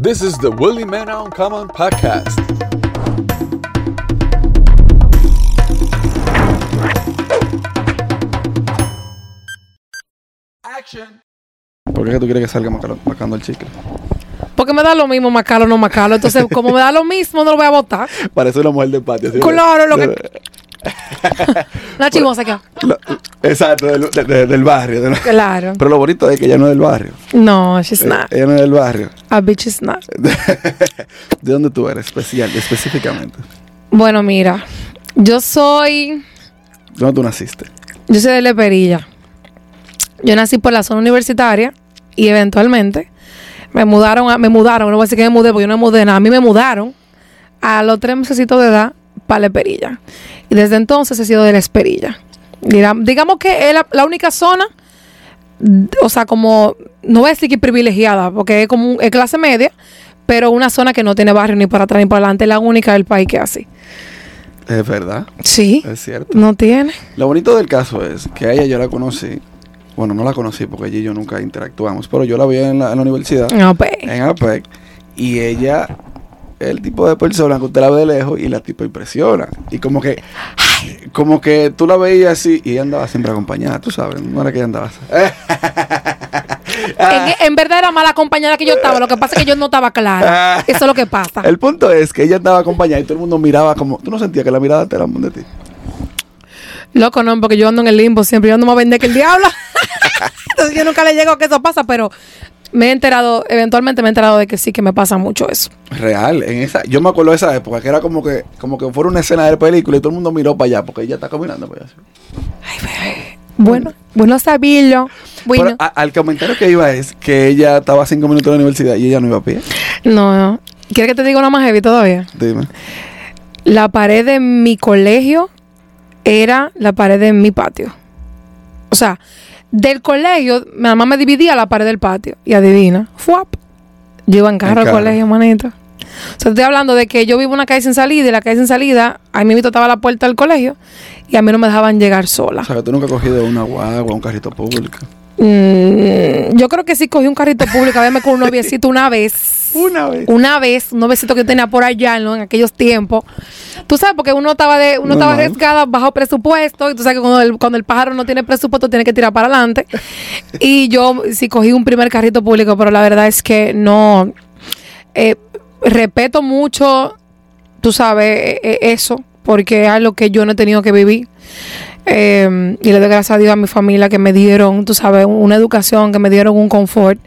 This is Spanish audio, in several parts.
This is the Willie Man Uncommon podcast. Action. ¿Por qué es que tú quieres que salga macalo- macando el chicle? Porque me da lo mismo Macalo o no Macalo. Entonces, como me da lo mismo, no lo voy a votar. Parece una mujer de patio. ¿sí? Claro, lo que- Una chimosa que. Lo- Exacto, del, de- de- del barrio. de- Claro. Pero lo bonito es que ella no es del barrio. No, she's Eh, not. Ella no es del barrio. A bitch is not. ¿De dónde tú eres especial, específicamente? Bueno, mira. Yo soy. ¿De dónde tú naciste? Yo soy de Leperilla. Yo nací por la zona universitaria y eventualmente me mudaron, a, me mudaron, no voy a decir que me mudé porque yo no me mudé nada, a mí me mudaron a los tres meses de edad para Leperilla. Y desde entonces he sido de la Esperilla. Diga- digamos que es la, la única zona, o sea, como, no voy a decir que privilegiada, porque es como es clase media, pero una zona que no tiene barrio ni para atrás ni para adelante, es la única del país que es así. Es verdad, Sí, es cierto. no tiene. Lo bonito del caso es que a ella yo la conocí. Bueno, no la conocí porque ella y yo nunca interactuamos, pero yo la vi en la, en la universidad, No, pues. en APEC, y ella el tipo de persona que usted la ve de lejos y la tipo impresiona. Y como que, como que tú la veías así y ella andaba siempre acompañada, tú sabes, no era que ella andaba así. En, en verdad era mala compañera que yo estaba, lo que pasa es que yo no estaba clara. Eso es lo que pasa. El punto es que ella andaba acompañada y todo el mundo miraba como, tú no sentías que la mirada te la de ti. Loco, no, porque yo ando en el limbo siempre, yo ando más vender que el diablo. Entonces yo nunca le llego a que eso pasa, pero me he enterado, eventualmente me he enterado de que sí, que me pasa mucho eso. Real, en esa, yo me acuerdo de esa época que era como que, como que fuera una escena de película y todo el mundo miró para allá porque ella está caminando para allá. Bueno, bueno saberlo. Bueno, Pero a- al comentario que iba es que ella estaba cinco minutos de la universidad y ella no iba a pie. no, no. ¿Quieres que te diga una más heavy todavía? Dime. La pared de mi colegio era la pared de mi patio. O sea, del colegio, mi mamá me dividía la pared del patio. Y adivina, ¡fuap! Yo iba en carro al colegio, manito. O sea, estoy hablando de que yo vivo en una calle sin salida y la calle sin salida, a mí mismo estaba la puerta del colegio y a mí no me dejaban llegar sola. O sea, que tú nunca has cogido una guagua, un carrito público. Mm, yo creo que sí cogí un carrito público a verme con un noviecito una vez. Una vez. Una vez, un noviecito que yo tenía por allá ¿no? en aquellos tiempos. Tú sabes, porque uno estaba de, uno estaba arriesgada bajo presupuesto, y tú sabes que cuando el, cuando el pájaro no tiene presupuesto tiene que tirar para adelante. y yo sí cogí un primer carrito público, pero la verdad es que no. eh, respeto mucho, tú sabes, eh, eh, eso, porque es algo que yo no he tenido que vivir. Eh, y le doy gracias a Dios a mi familia que me dieron, tú sabes, una educación, que me dieron un confort.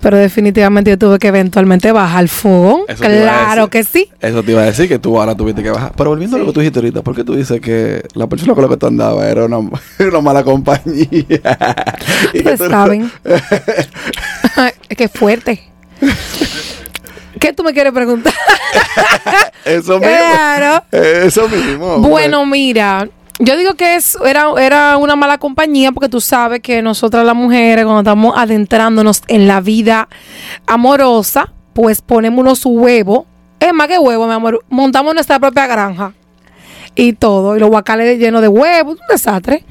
Pero definitivamente yo tuve que eventualmente bajar el. Eso a Claro que sí. Eso te iba a decir que tú ahora tuviste que bajar. Pero volviendo a lo que tú dijiste ahorita, ¿por qué tú dices que la persona con la que tú andabas era una, mala compañía? Ustedes saben. es que es fuerte. ¿Qué tú me quieres preguntar? Eso mismo. Claro. Eso mismo. Bueno, mira, yo digo que es, era, era una mala compañía porque tú sabes que nosotras las mujeres, cuando estamos adentrándonos en la vida amorosa, pues ponemos unos huevos. Es más que huevos, mi amor. Montamos nuestra propia granja y todo. Y los guacales llenos de huevos, un desastre.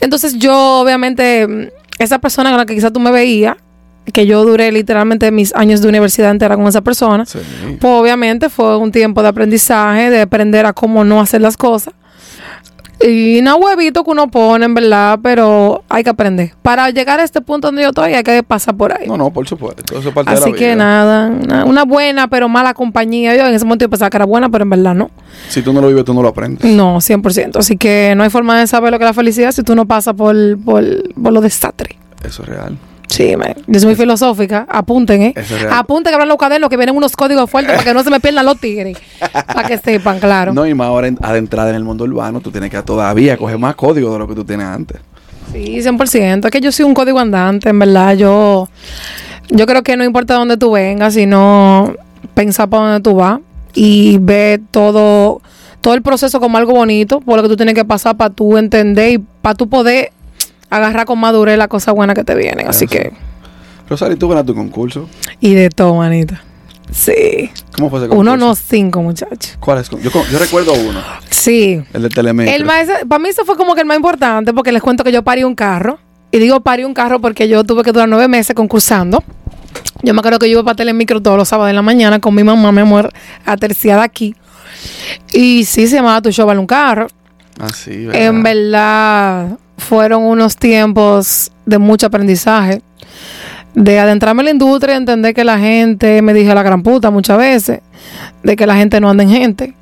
Entonces yo, obviamente, esa persona con la que quizás tú me veías, que yo duré literalmente mis años de universidad entera con esa persona, Sí. pues obviamente fue un tiempo de aprendizaje, de aprender a cómo no hacer las cosas. Y no huevito que uno pone, en verdad, pero hay que aprender. Para llegar a este punto donde yo estoy, hay que pasar por ahí. No, no, por supuesto. Eso es parte de la Así que vida. nada, una, una buena pero mala compañía. Yo en ese momento yo pensaba que era buena, pero en verdad no. Si tú no lo vives, tú no lo aprendes. No, 100%. Así que no hay forma de saber lo que es la felicidad si tú no pasas por, por, por los desastres. Eso es real. Sí, man. Yo soy muy filosófica. Apunten, ¿eh? Es. Apunten que hablan los cuadernos que vienen unos códigos fuertes para que no se me pierdan los tigres. para que sepan, claro. No, y más ahora en- adentrada en el mundo urbano, tú tienes que todavía coger más código de lo que tú tienes antes. Sí, 100%. Es que yo soy un código andante, en verdad. Yo, yo creo que no importa dónde tú vengas, sino pensar para dónde tú vas y ver todo, todo el proceso como algo bonito, por lo que tú tienes que pasar para tú entender y para tú poder agarrar con madurez las cosas buenas que te vienen. Así Eso. que, Rosario, tú ganaste tu concurso. y de todo, manita. Sí. ¿Cómo fue ese concurso? Uno no cinco, muchachos. ¿Cuál es? Yo, yo recuerdo uno, Sí. el de Telemetro. El más, para mí eso fue como que el más importante porque les cuento que yo parí un carro. Y digo parí un carro porque yo tuve que durar nueve meses concursando. Yo me acuerdo que yo iba para Telemicro todos los sábados en la mañana con mi mamá, mi amor, aterciada aquí. Y sí se llamaba Tu Show Vale un Carro. Así, En verdad, fueron unos tiempos de mucho aprendizaje. De adentrarme en la industria y entender que la gente me dije la gran puta muchas veces. De que la gente no anda en gente.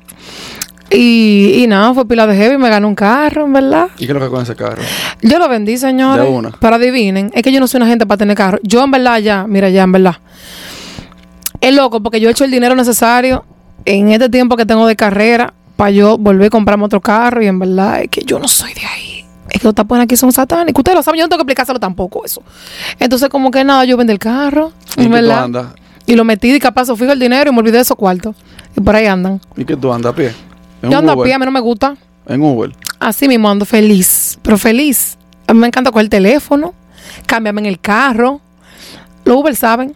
Y, y nada, fue pila de heavy, me ganó un carro, en verdad. ¿Y qué es lo que con ese carro? Yo lo vendí, señores. De una. Pero adivinen, es que yo no soy una gente para tener carro. Yo, en verdad, ya, mira, ya, en verdad. Es loco porque yo he hecho el dinero necesario en este tiempo que tengo de carrera para yo volver a comprarme otro carro. Y en verdad es que yo no soy de ahí. Es que los tapones aquí son satánicos. Ustedes lo saben, yo no tengo que explicárselo tampoco eso. Entonces, como que nada, yo vendí el carro. ¿Y verdad. andas? Y lo metí y capaz fijo el dinero y me olvidé de esos cuartos. Y por ahí andan. ¿Y qué tú andas a pie? ¿En Yo ando a pie, a mí no me gusta. En Uber. Así mismo ando feliz, pero feliz. A mí me encanta coger el teléfono, cámbiame en el carro. Los Uber saben.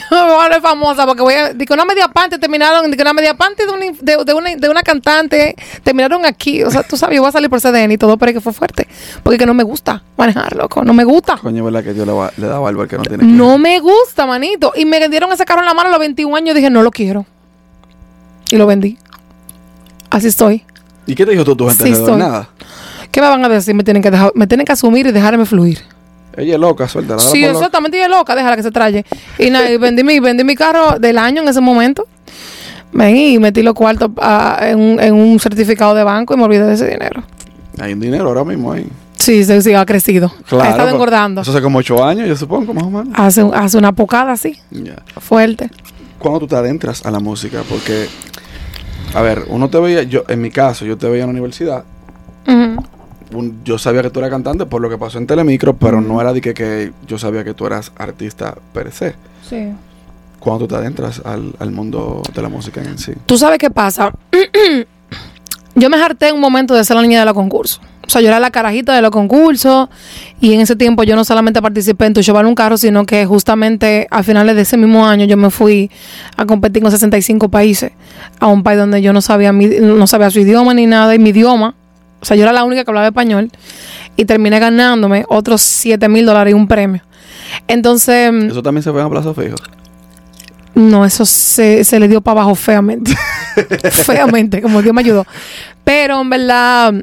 me voy a poner famosa porque voy a. Que una media parte terminaron, que una media parte de una, de, de una, de una cantante terminaron aquí. O sea, tú sabes, yo voy a salir por CDN y todo, pero es que fue fuerte. Porque que no me gusta manejar, loco. No me gusta. Coño, ¿verdad que yo le, va- le daba al que no tiene que No me gusta, manito. Y me dieron ese carro en la mano a los 21 años dije, no lo quiero. Y lo vendí. Así estoy. ¿Y qué te dijo tú tu gente Sí. Nada. ¿Qué me van a decir? Me tienen que dejar, me tienen que asumir y dejarme fluir. Ella es loca, suelta. Sí, exactamente, ella es loca, déjala que se traye. Y nada, y vendí mi, vendí mi carro del año en ese momento. Ven y metí los cuartos ah, en, un, en un certificado de banco y me olvidé de ese dinero. Hay un dinero ahora mismo ahí. Sí, sí, sí, ha crecido. Claro. ha estado engordando. Eso hace como ocho años, yo supongo, más o menos. Hace, hace una pocada así, Ya. fuerte. Cuando tú te adentras a la música, porque, a ver, uno te veía, yo, en mi caso, yo te veía en la universidad, Ujú. Un- yo sabía que tú eras cantante por lo que pasó en Telemicro, pero no era de que, que yo sabía que tú eras artista per se. Sí. Cuando tú te adentras al, al mundo de la música en sí. ¿Tú sabes qué pasa? yo me harté en un momento de ser la niña de los concursos. O sea, yo era la carajita de los concursos y en ese tiempo yo no solamente participé en Tu Show Vale un Carro, sino que justamente a finales de ese mismo año yo me fui a competir con 65 países a un país donde yo no sabía, mi- no sabía su idioma ni nada y mi idioma. O sea, yo era la única que hablaba español y terminé ganándome otros 7 mil dólares y un premio. Entonces, Eso también se ve en Plaza Fijo. no, eso se, se le dio para abajo feamente. feamente, como Dios me ayudó. Pero en verdad,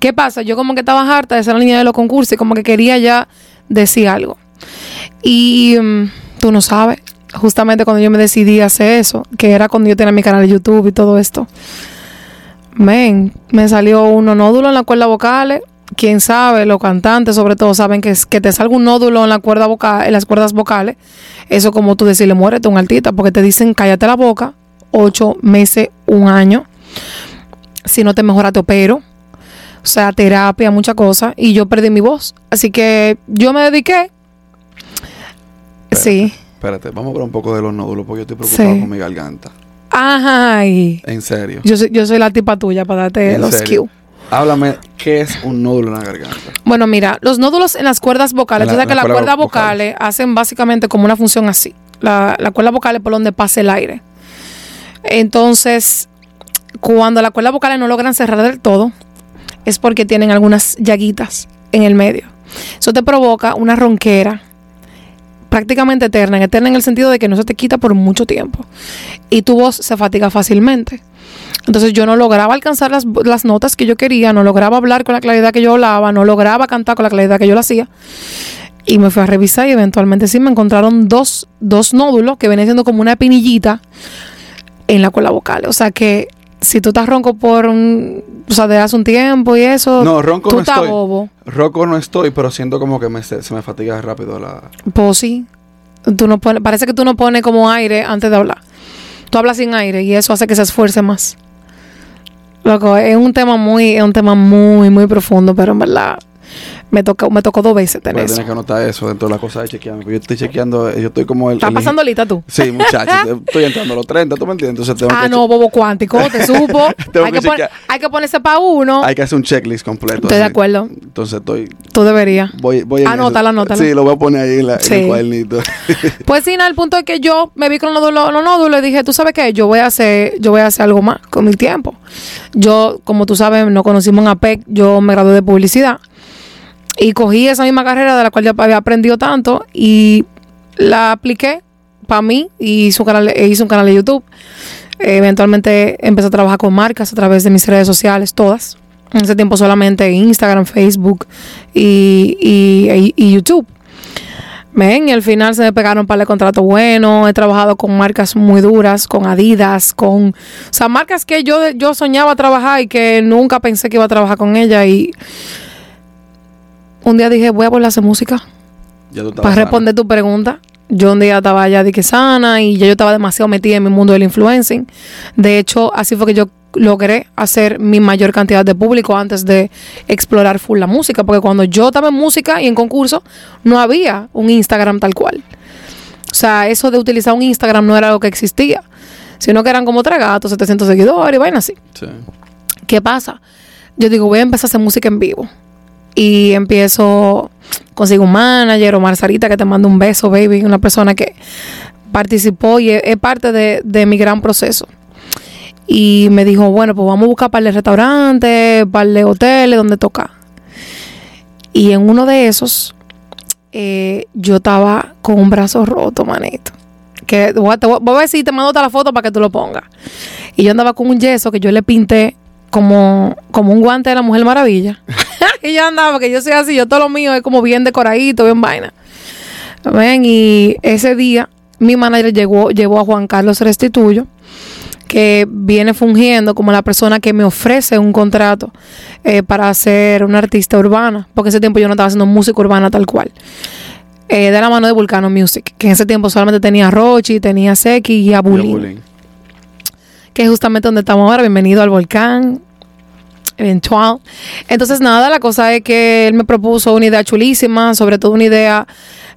¿qué pasa? Yo como que estaba harta de ser la niña de los concursos y como que quería ya decir algo. Y mm, tú no sabes, justamente cuando yo me decidí a hacer eso, que era cuando yo tenía mi canal de YouTube y todo esto. Men, me salió uno nódulo en la cuerda vocales. Quién sabe, los cantantes sobre todo saben que, es, que te salga un nódulo en la cuerda vocal, en las cuerdas vocales. Eso como tú decirle, muérete un artista, porque te dicen cállate la boca, ocho meses, un año. Si no te mejora, te opero. O sea, terapia, muchas cosas. Y yo perdí mi voz. Así que yo me dediqué. Sí. Espérate, vamos a hablar un poco de los nódulos, porque yo estoy preocupado Sí. con mi garganta. Ay. En serio. Yo soy, yo soy la tipa tuya para darte ¿En los serio? Háblame, ¿qué es un nódulo en la garganta? Bueno, mira, los nódulos en las cuerdas vocales, la- tú sabes que las cuerdas vocales hacen básicamente como una función así. La, la cuerda vocal es por donde pasa el aire. Entonces, cuando las cuerdas vocales no logran cerrar del todo, es porque tienen algunas llaguitas en el medio. Eso te provoca una ronquera prácticamente eterna, eterna en el sentido de que no se te quita por mucho tiempo. Y tu voz se fatiga fácilmente. Entonces yo no lograba alcanzar las, las notas que yo quería, no lograba hablar con la claridad que yo hablaba, no lograba cantar con la claridad que yo lo hacía. Y me fui a revisar y eventualmente sí me encontraron dos, dos nódulos que venían siendo como una pinillita en la cuerda vocal. O sea que si tú estás ronco por un, o sea, de hace un tiempo y eso, No, ronco tú no estás estoy. bobo. Roco no estoy, pero siento como que me, se, se me fatiga rápido la... Pues sí. Tú no pones, parece que tú no pones como aire antes de hablar. Tú hablas sin aire y eso hace que se esfuerce más. Loco, es un tema muy, es un tema muy, muy profundo, pero en verdad me tocó, me tocó dos veces tener eso. tener que anotar eso dentro de las cosas de chequearme. porque Yo estoy chequeando, yo estoy como el... ¿Estás pasando lista tú? Sí, muchachos, estoy entrando a los 30, ¿tú me entiendes? Entonces tengo Ah, que no, bobo cuántico, te supo. Hay, que que chequear. hay que ponerse para uno. Hay que hacer un checklist completo. Estoy de acuerdo. Entonces estoy... Tú deberías. Voy, voy eso. anótalo. Sí, lo voy a poner ahí en, la, en el cuadernito. Pues sí, nada, el punto es que yo me vi con los nódulos, los nódulos y dije, tú sabes qué, yo voy a hacer, yo voy a hacer algo más con mi tiempo. Yo, como tú sabes, nos conocimos en APEC, yo me gradué de publicidad y cogí esa misma carrera de la cual yo había aprendido tanto y la apliqué para mí y hice un canal, e hice un canal de YouTube. eventualmente empecé a trabajar con marcas a través de mis redes sociales, todas. En ese tiempo solamente Instagram, Facebook y, y- y YouTube. Ven, y al final se me pegaron para el contrato bueno. He trabajado con marcas muy duras, con Adidas, con. O sea, marcas que yo, yo soñaba trabajar y que nunca pensé que iba a trabajar con ella. Y un día dije, voy a volver a hacer música. Ya tú estabas Para sana. responder tu pregunta, yo un día estaba ya de que sana y ya yo estaba demasiado metida en mi mundo del influencing. De hecho, así fue que yo logré hacer mi mayor cantidad de público antes de explorar full la música, porque cuando yo estaba en música y en concurso, no había un Instagram tal cual. O sea, eso de utilizar un Instagram no era algo que existía, sino que eran como tres gatos, 700 seguidores y vaina así. Sí. ¿Qué pasa? Yo digo, voy a empezar a hacer música en vivo. Y empiezo, consigo un manager, Omar Sarita, que te mando un beso, baby, una persona que participó y es, parte de, mi gran proceso. Y me dijo, bueno, pues vamos a buscar para de restaurantes, para de hoteles, donde toca. Y en uno de esos, eh, yo estaba con un brazo roto, manito. Que voy a, te voy si te mando otra la foto para que tú lo pongas. Y yo andaba con un yeso que yo le pinté como, como un guante de la Mujer Maravilla. y yo andaba, porque yo soy así, yo todo lo mío es como bien decoradito, bien vaina. Ven, y ese día mi manager llegó, llevó a Juan Carlos Restituyo, que viene fungiendo como la persona que me ofrece un contrato eh, para ser una artista urbana, porque ese tiempo yo no estaba haciendo música urbana tal cual. Eh, de la mano de Vulcano Music, que en ese tiempo solamente tenía a Rochi, tenía a Seki y a Bulín bullying. que es justamente donde estamos ahora. Bienvenido al volcán. Eventual. Entonces, nada, la cosa es que él me propuso una idea chulísima, sobre todo una idea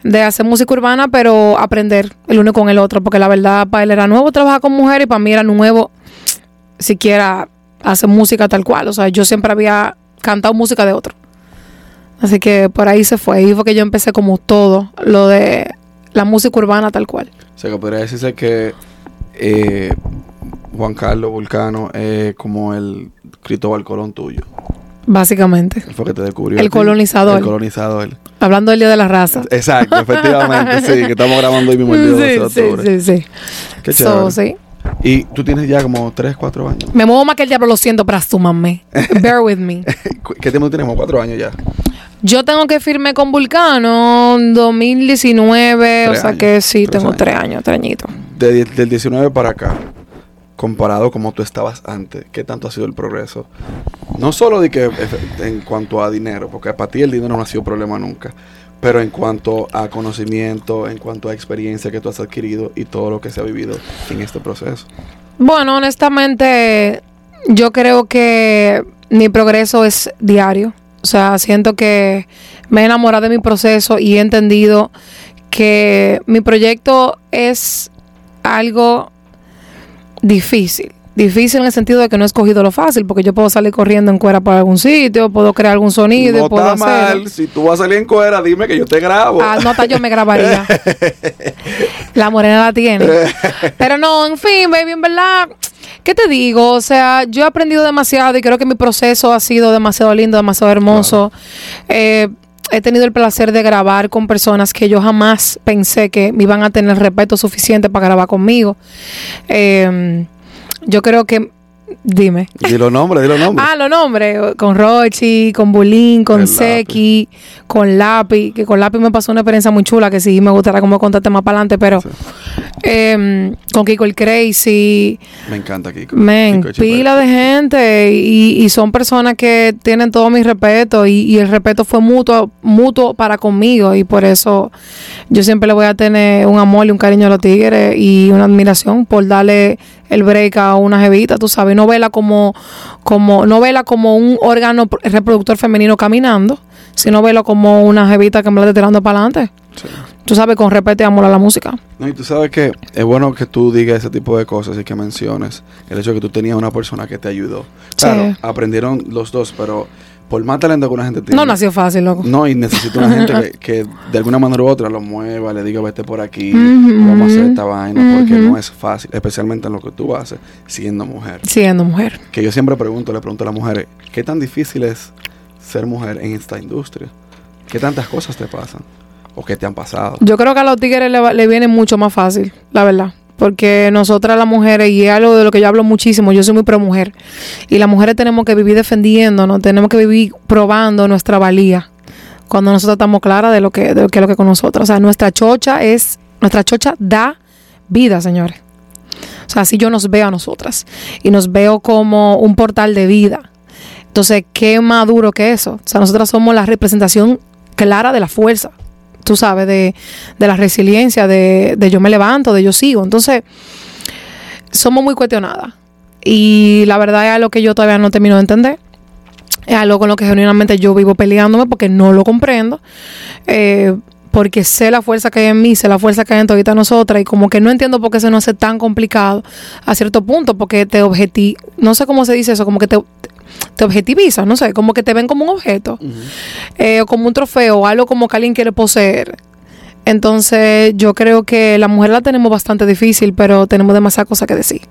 de hacer música urbana, pero aprender el uno con el otro, porque la verdad para él era nuevo trabajar con mujeres y para mí era nuevo siquiera hacer música tal cual. O sea, yo siempre había cantado música de otro. Así que por ahí se fue. Y fue que yo empecé como todo lo de la música urbana tal cual. O sea, que podría decirse que eh, Juan Carlos Vulcano es como el Cristóbal Colón tuyo. Básicamente. Fue que te descubrió. El colonizador. El colonizador. Hablando del Día de la Raza. Exacto, efectivamente, sí, que estamos grabando hoy mismo el día 12 de sí, octubre. sí, sí. Qué So, chévere. sí. Y tú tienes ya como 3, 4 años. Me muevo más que el diablo, lo siento, pero asúmanme. Bear with me. ¿Qué tiempo tienes? Como 4 años ya. Yo tengo que firme con Vulcano en 2019, o sea años, que sí, tengo años. tres años, tres añitos. Del 19 para acá, comparado como tú estabas antes, ¿qué tanto ha sido el progreso? No solo de que en cuanto a dinero, porque para ti el dinero no ha sido problema nunca, pero en cuanto a conocimiento, en cuanto a experiencia que tú has adquirido y todo lo que se ha vivido en este proceso. Bueno, honestamente, yo creo que mi progreso es diario. O sea, siento que me he enamorado de mi proceso y he entendido que mi proyecto es algo difícil. Difícil en el sentido de que no he escogido lo fácil, porque yo puedo salir corriendo en cuera para algún sitio, puedo crear algún sonido, no puedo está mal, si tú vas a salir en cuera, dime que yo te grabo. Ah, no, hasta yo me grabaría. la morena la tiene. Pero no, en fin, baby, en verdad, ¿qué te digo? O sea, yo he aprendido demasiado y creo que mi proceso ha sido demasiado lindo, demasiado hermoso. Eh, he tenido el placer de grabar con personas que yo jamás pensé que me iban a tener respeto suficiente para grabar conmigo. Eh, yo creo que, dime. Dilo nombre, dilo nombre. Ah, los nombres, con Rochi, con Bulín, con Seki, con Lápiz, que con Lápiz me pasó una experiencia muy chula que sí me gustaría como contarte más para adelante, pero Sí. Em, con Kiko el Crazy, Me encanta Kiko. men, pila de gente y, y son personas que tienen todo mi respeto y, y el respeto fue mutuo, mutuo para conmigo y por eso yo siempre le voy a tener un amor y un cariño a los tigres y una admiración por darle el break a una jevita, tú sabes, no vela como, como, no vela como un órgano reproductor femenino caminando, sino vela como una jevita que me la esté tirando para adelante. Sí. Tú sabes, con respeto y amor a la música. No, y tú sabes que es bueno que tú digas ese tipo de cosas y que menciones el hecho de que tú tenías una persona que te ayudó. Claro, Sí. aprendieron los dos, pero por más talento que una gente tiene. No nació fácil, loco. No, y necesita una gente que, que de alguna manera u otra lo mueva, le diga vete por aquí, vamos a hacer esta vaina, porque no es fácil, especialmente en lo que tú haces siendo mujer. Siendo mujer. Que yo siempre pregunto, le pregunto a las mujeres, ¿qué tan difícil es ser mujer en esta industria? ¿Qué tantas cosas te pasan? O que te han pasado. Yo creo que a los tigres le, viene mucho más fácil, la verdad. Porque nosotras las mujeres, y es algo de lo que yo hablo muchísimo, yo soy muy pro mujer. Y las mujeres tenemos que vivir defendiéndonos, tenemos que vivir probando nuestra valía. Cuando nosotros estamos claras de lo que, de lo que es con nosotros. O sea, nuestra chocha es, nuestra chocha da vida, señores. O sea, así yo nos veo a nosotras. Y nos veo como un portal de vida. Entonces, ¿qué más duro que eso? O sea, nosotras somos la representación clara de la fuerza tú sabes, de, de la resiliencia, de, de yo me levanto, de yo sigo. Entonces, somos muy cuestionadas. Y la verdad es algo que yo todavía no termino de entender. Es algo con lo que genuinamente yo vivo peleándome porque no lo comprendo. Eh, porque sé la fuerza que hay en mí, sé la fuerza que hay en todita nosotras y como que no entiendo por qué se nos hace tan complicado a cierto punto, porque te objeti... No sé cómo se dice eso, como que te, te objetiviza, no sé, como que te ven como un objeto eh, o como un trofeo o algo como que alguien quiere poseer. Entonces yo creo que la mujer la tenemos bastante difícil, pero tenemos demasiadas cosas que decir.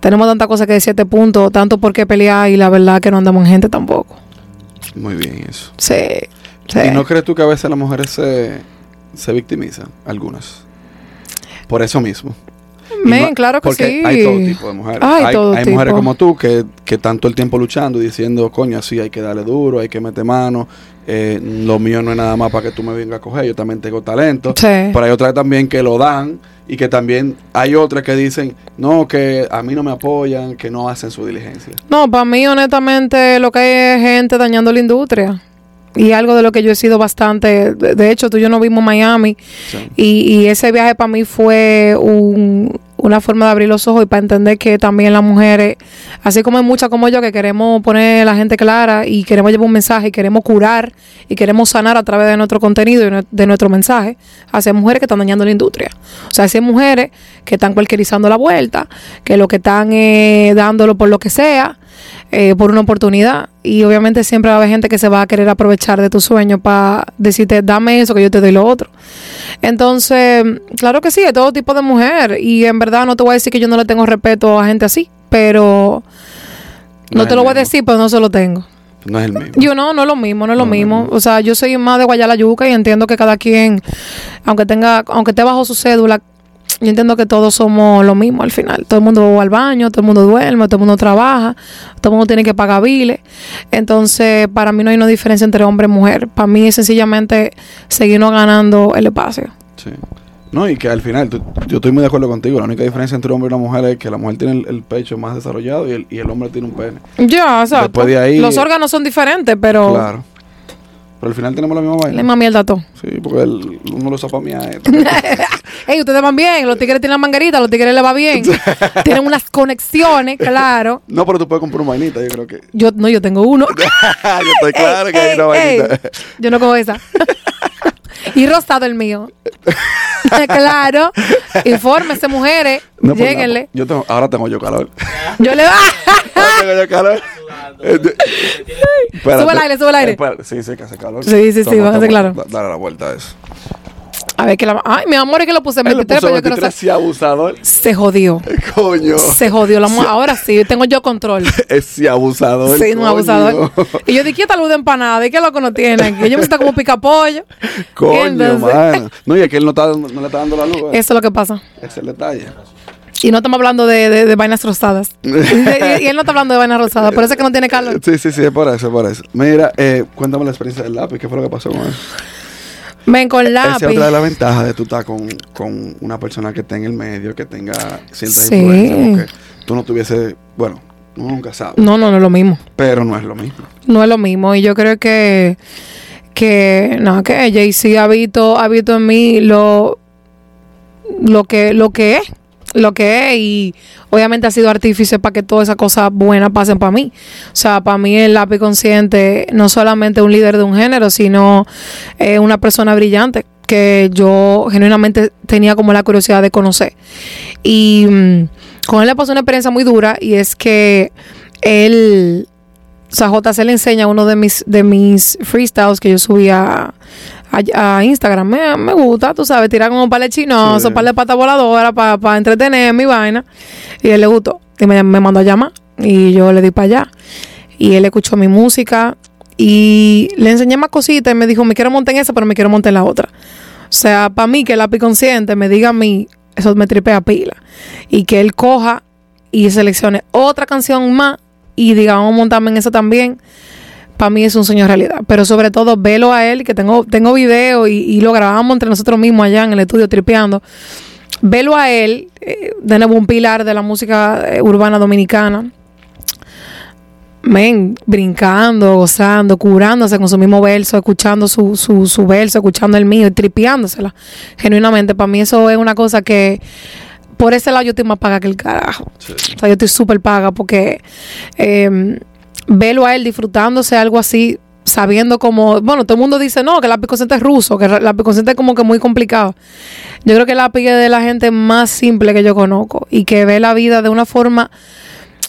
Tenemos tantas cosas que decir a este punto, tanto por qué pelear y la verdad que no andamos en gente tampoco. Muy bien eso. Sí, sí. ¿Y no crees tú que a veces las mujeres se, se victimizan? Algunas. Por eso mismo. Claro que porque sí. hay todo tipo de mujeres. Hay hay todo hay mujeres como tú que, que están todo el tiempo luchando y diciendo, coño, así hay que darle duro, hay que meter mano. eh, lo mío no es nada más para que tú me vengas a coger, yo también tengo talento. Sí. Pero hay otras también que lo dan y que también hay otras que dicen, no, que a mí no me apoyan, que no hacen su diligencia. No, para mí, honestamente, lo que hay es gente dañando la industria. Y algo de lo que yo he sido bastante. De de hecho, tú y yo nos vimos en Miami. Sí. Y, y ese viaje para mí fue un- una forma de abrir los ojos y para entender que también las mujeres, así como hay muchas como yo, que queremos poner la gente clara y queremos llevar un mensaje y queremos curar y queremos sanar a través de nuestro contenido y de nuestro mensaje, hacia mujeres que están dañando la industria. O sea, hacia mujeres que están cualquierizando la vuelta, que lo que están eh, dándolo por lo que sea, eh, por una oportunidad. Y obviamente siempre va a haber gente que se va a querer aprovechar de tu sueño para decirte, dame eso, que yo te doy lo otro. Entonces, claro que sí, de todo tipo de mujer. Y en verdad no te voy a decir que yo no le tengo respeto a gente así, pero no, te lo voy a decir, pero no se lo tengo. No es el mismo. Yo no, no es lo mismo, no es lo No, no es mismo. lo mismo. O sea, yo soy más de Guayala Yuca y entiendo que cada quien, aunque tenga, aunque esté bajo su cédula, yo entiendo que todos somos lo mismo al final. Todo el mundo va al baño, todo el mundo duerme, todo el mundo trabaja, todo el mundo tiene que pagar biles. Entonces, para mí no hay una diferencia entre hombre y mujer. Para mí es sencillamente seguirnos ganando el espacio. Sí. No, y que al final, tú- yo estoy muy de acuerdo contigo. La única diferencia entre un hombre y una mujer es que la mujer tiene el, el pecho más desarrollado y el, y el hombre tiene un pene. Ya. Después de ahí- Los órganos son diferentes, pero Claro. Pero al final tenemos la misma la vaina. misma mierda todo. Sí, porque el- uno lo sopa mía. Ey, ustedes van bien, los tigres tienen la manguerita, los tigres le va bien. tienen unas conexiones, claro. no, pero tú puedes comprar una vainita, yo creo que. Yo, no, yo tengo uno. yo estoy claro Ey, que hay una vainita. Yo no cojo esa. Y rosado el mío. claro. Infórmese, mujeres. No, pues, Lléguenle. no, yo tengo, ahora tengo yo calor. Yo le va. ahora tengo yo calor. Sube el aire, sube el aire. Espérate. Sí, sí, que hace calor. Sí, sí, sí, va a hacer claro. da- Dale la vuelta a eso. A ver, que la. Ay, mi amor, es que lo puse en Él lo 23, puso pero yo quiero 23 saber. sí, abusador. Se jodió. Coño. Se jodió. La Ahora sí, tengo yo control. Es sí abusador. Sí, coño. abusador. Y yo dije, ¿qué tal luz de empanada? ¿Y qué loco no tiene aquí? Yo me siento como picapollo. Coño, Entonces- mano. No, y es que él no, está, no le está dando la luz. eh. Eso es lo que pasa. Ese es el detalle. Y no estamos hablando de, de- de vainas rosadas. y, y él no está hablando de vainas rosadas. Por eso es que no tiene calor. Sí, sí, sí, es por eso, es por eso. Mira, eh, cuéntame la experiencia del lápiz. ¿Qué fue lo que pasó con eso? Ven con Esa es lápiz. otra de las ventajas de tú estar con, con una persona que esté en el medio, que tenga cierta Sí. influencia. Porque tú no tuviese, bueno, uno nunca sabe, No, no, no es lo mismo. pero no es lo mismo. No es lo mismo. Y yo creo que, que no, que Jay-Z ha visto, ha visto en mí lo, lo que, lo que es. Lo que es. Y obviamente ha sido artífice para que todas esas cosas buenas pasen para mí. O sea, para mí el lápiz consciente no solamente un líder de un género, sino una persona brillante que yo genuinamente tenía como la curiosidad de conocer. Y mm, con él le pasó una experiencia muy dura y es que él, o sea, JC le enseña uno de mis, de mis freestyles que yo subía a, a Instagram. Me, me gusta, tú sabes, tirar como un par de chinosos, Sí. un par de patas voladoras para entretener mi vaina. Y él le gustó. Y me, me mandó a llamar. Y yo le di para allá. Y él escuchó mi música. Y le enseñé más cositas. Y me dijo, me quiero montar en esa, pero me quiero montar en la otra. sea, para mí que el lápiz consciente me diga a mí, eso me tripea pila. Y que él coja y seleccione otra canción más y diga, vamos a montarme en eso también. Para mí es un sueño realidad. Pero sobre todo, velo a él, que tengo, tengo video y, y lo grabamos entre nosotros mismos allá en el estudio tripeando. Velo a él, eh, de nuevo un pilar de la música eh, urbana dominicana men, brincando, gozando, curándose con su mismo verso, escuchando su, su, su verso, escuchando el mío y tripiándosela. Genuinamente, para mí eso es una cosa que por ese lado yo estoy más paga que el carajo. Sí. O sea, yo estoy súper paga porque eh, verlo a él disfrutándose algo así, sabiendo como, bueno, todo el mundo dice, no, que el lápiz consciente es ruso, que el lápiz consciente es como que muy complicado. Yo creo que el lápiz es de la gente más simple que yo conozco y que ve la vida de una forma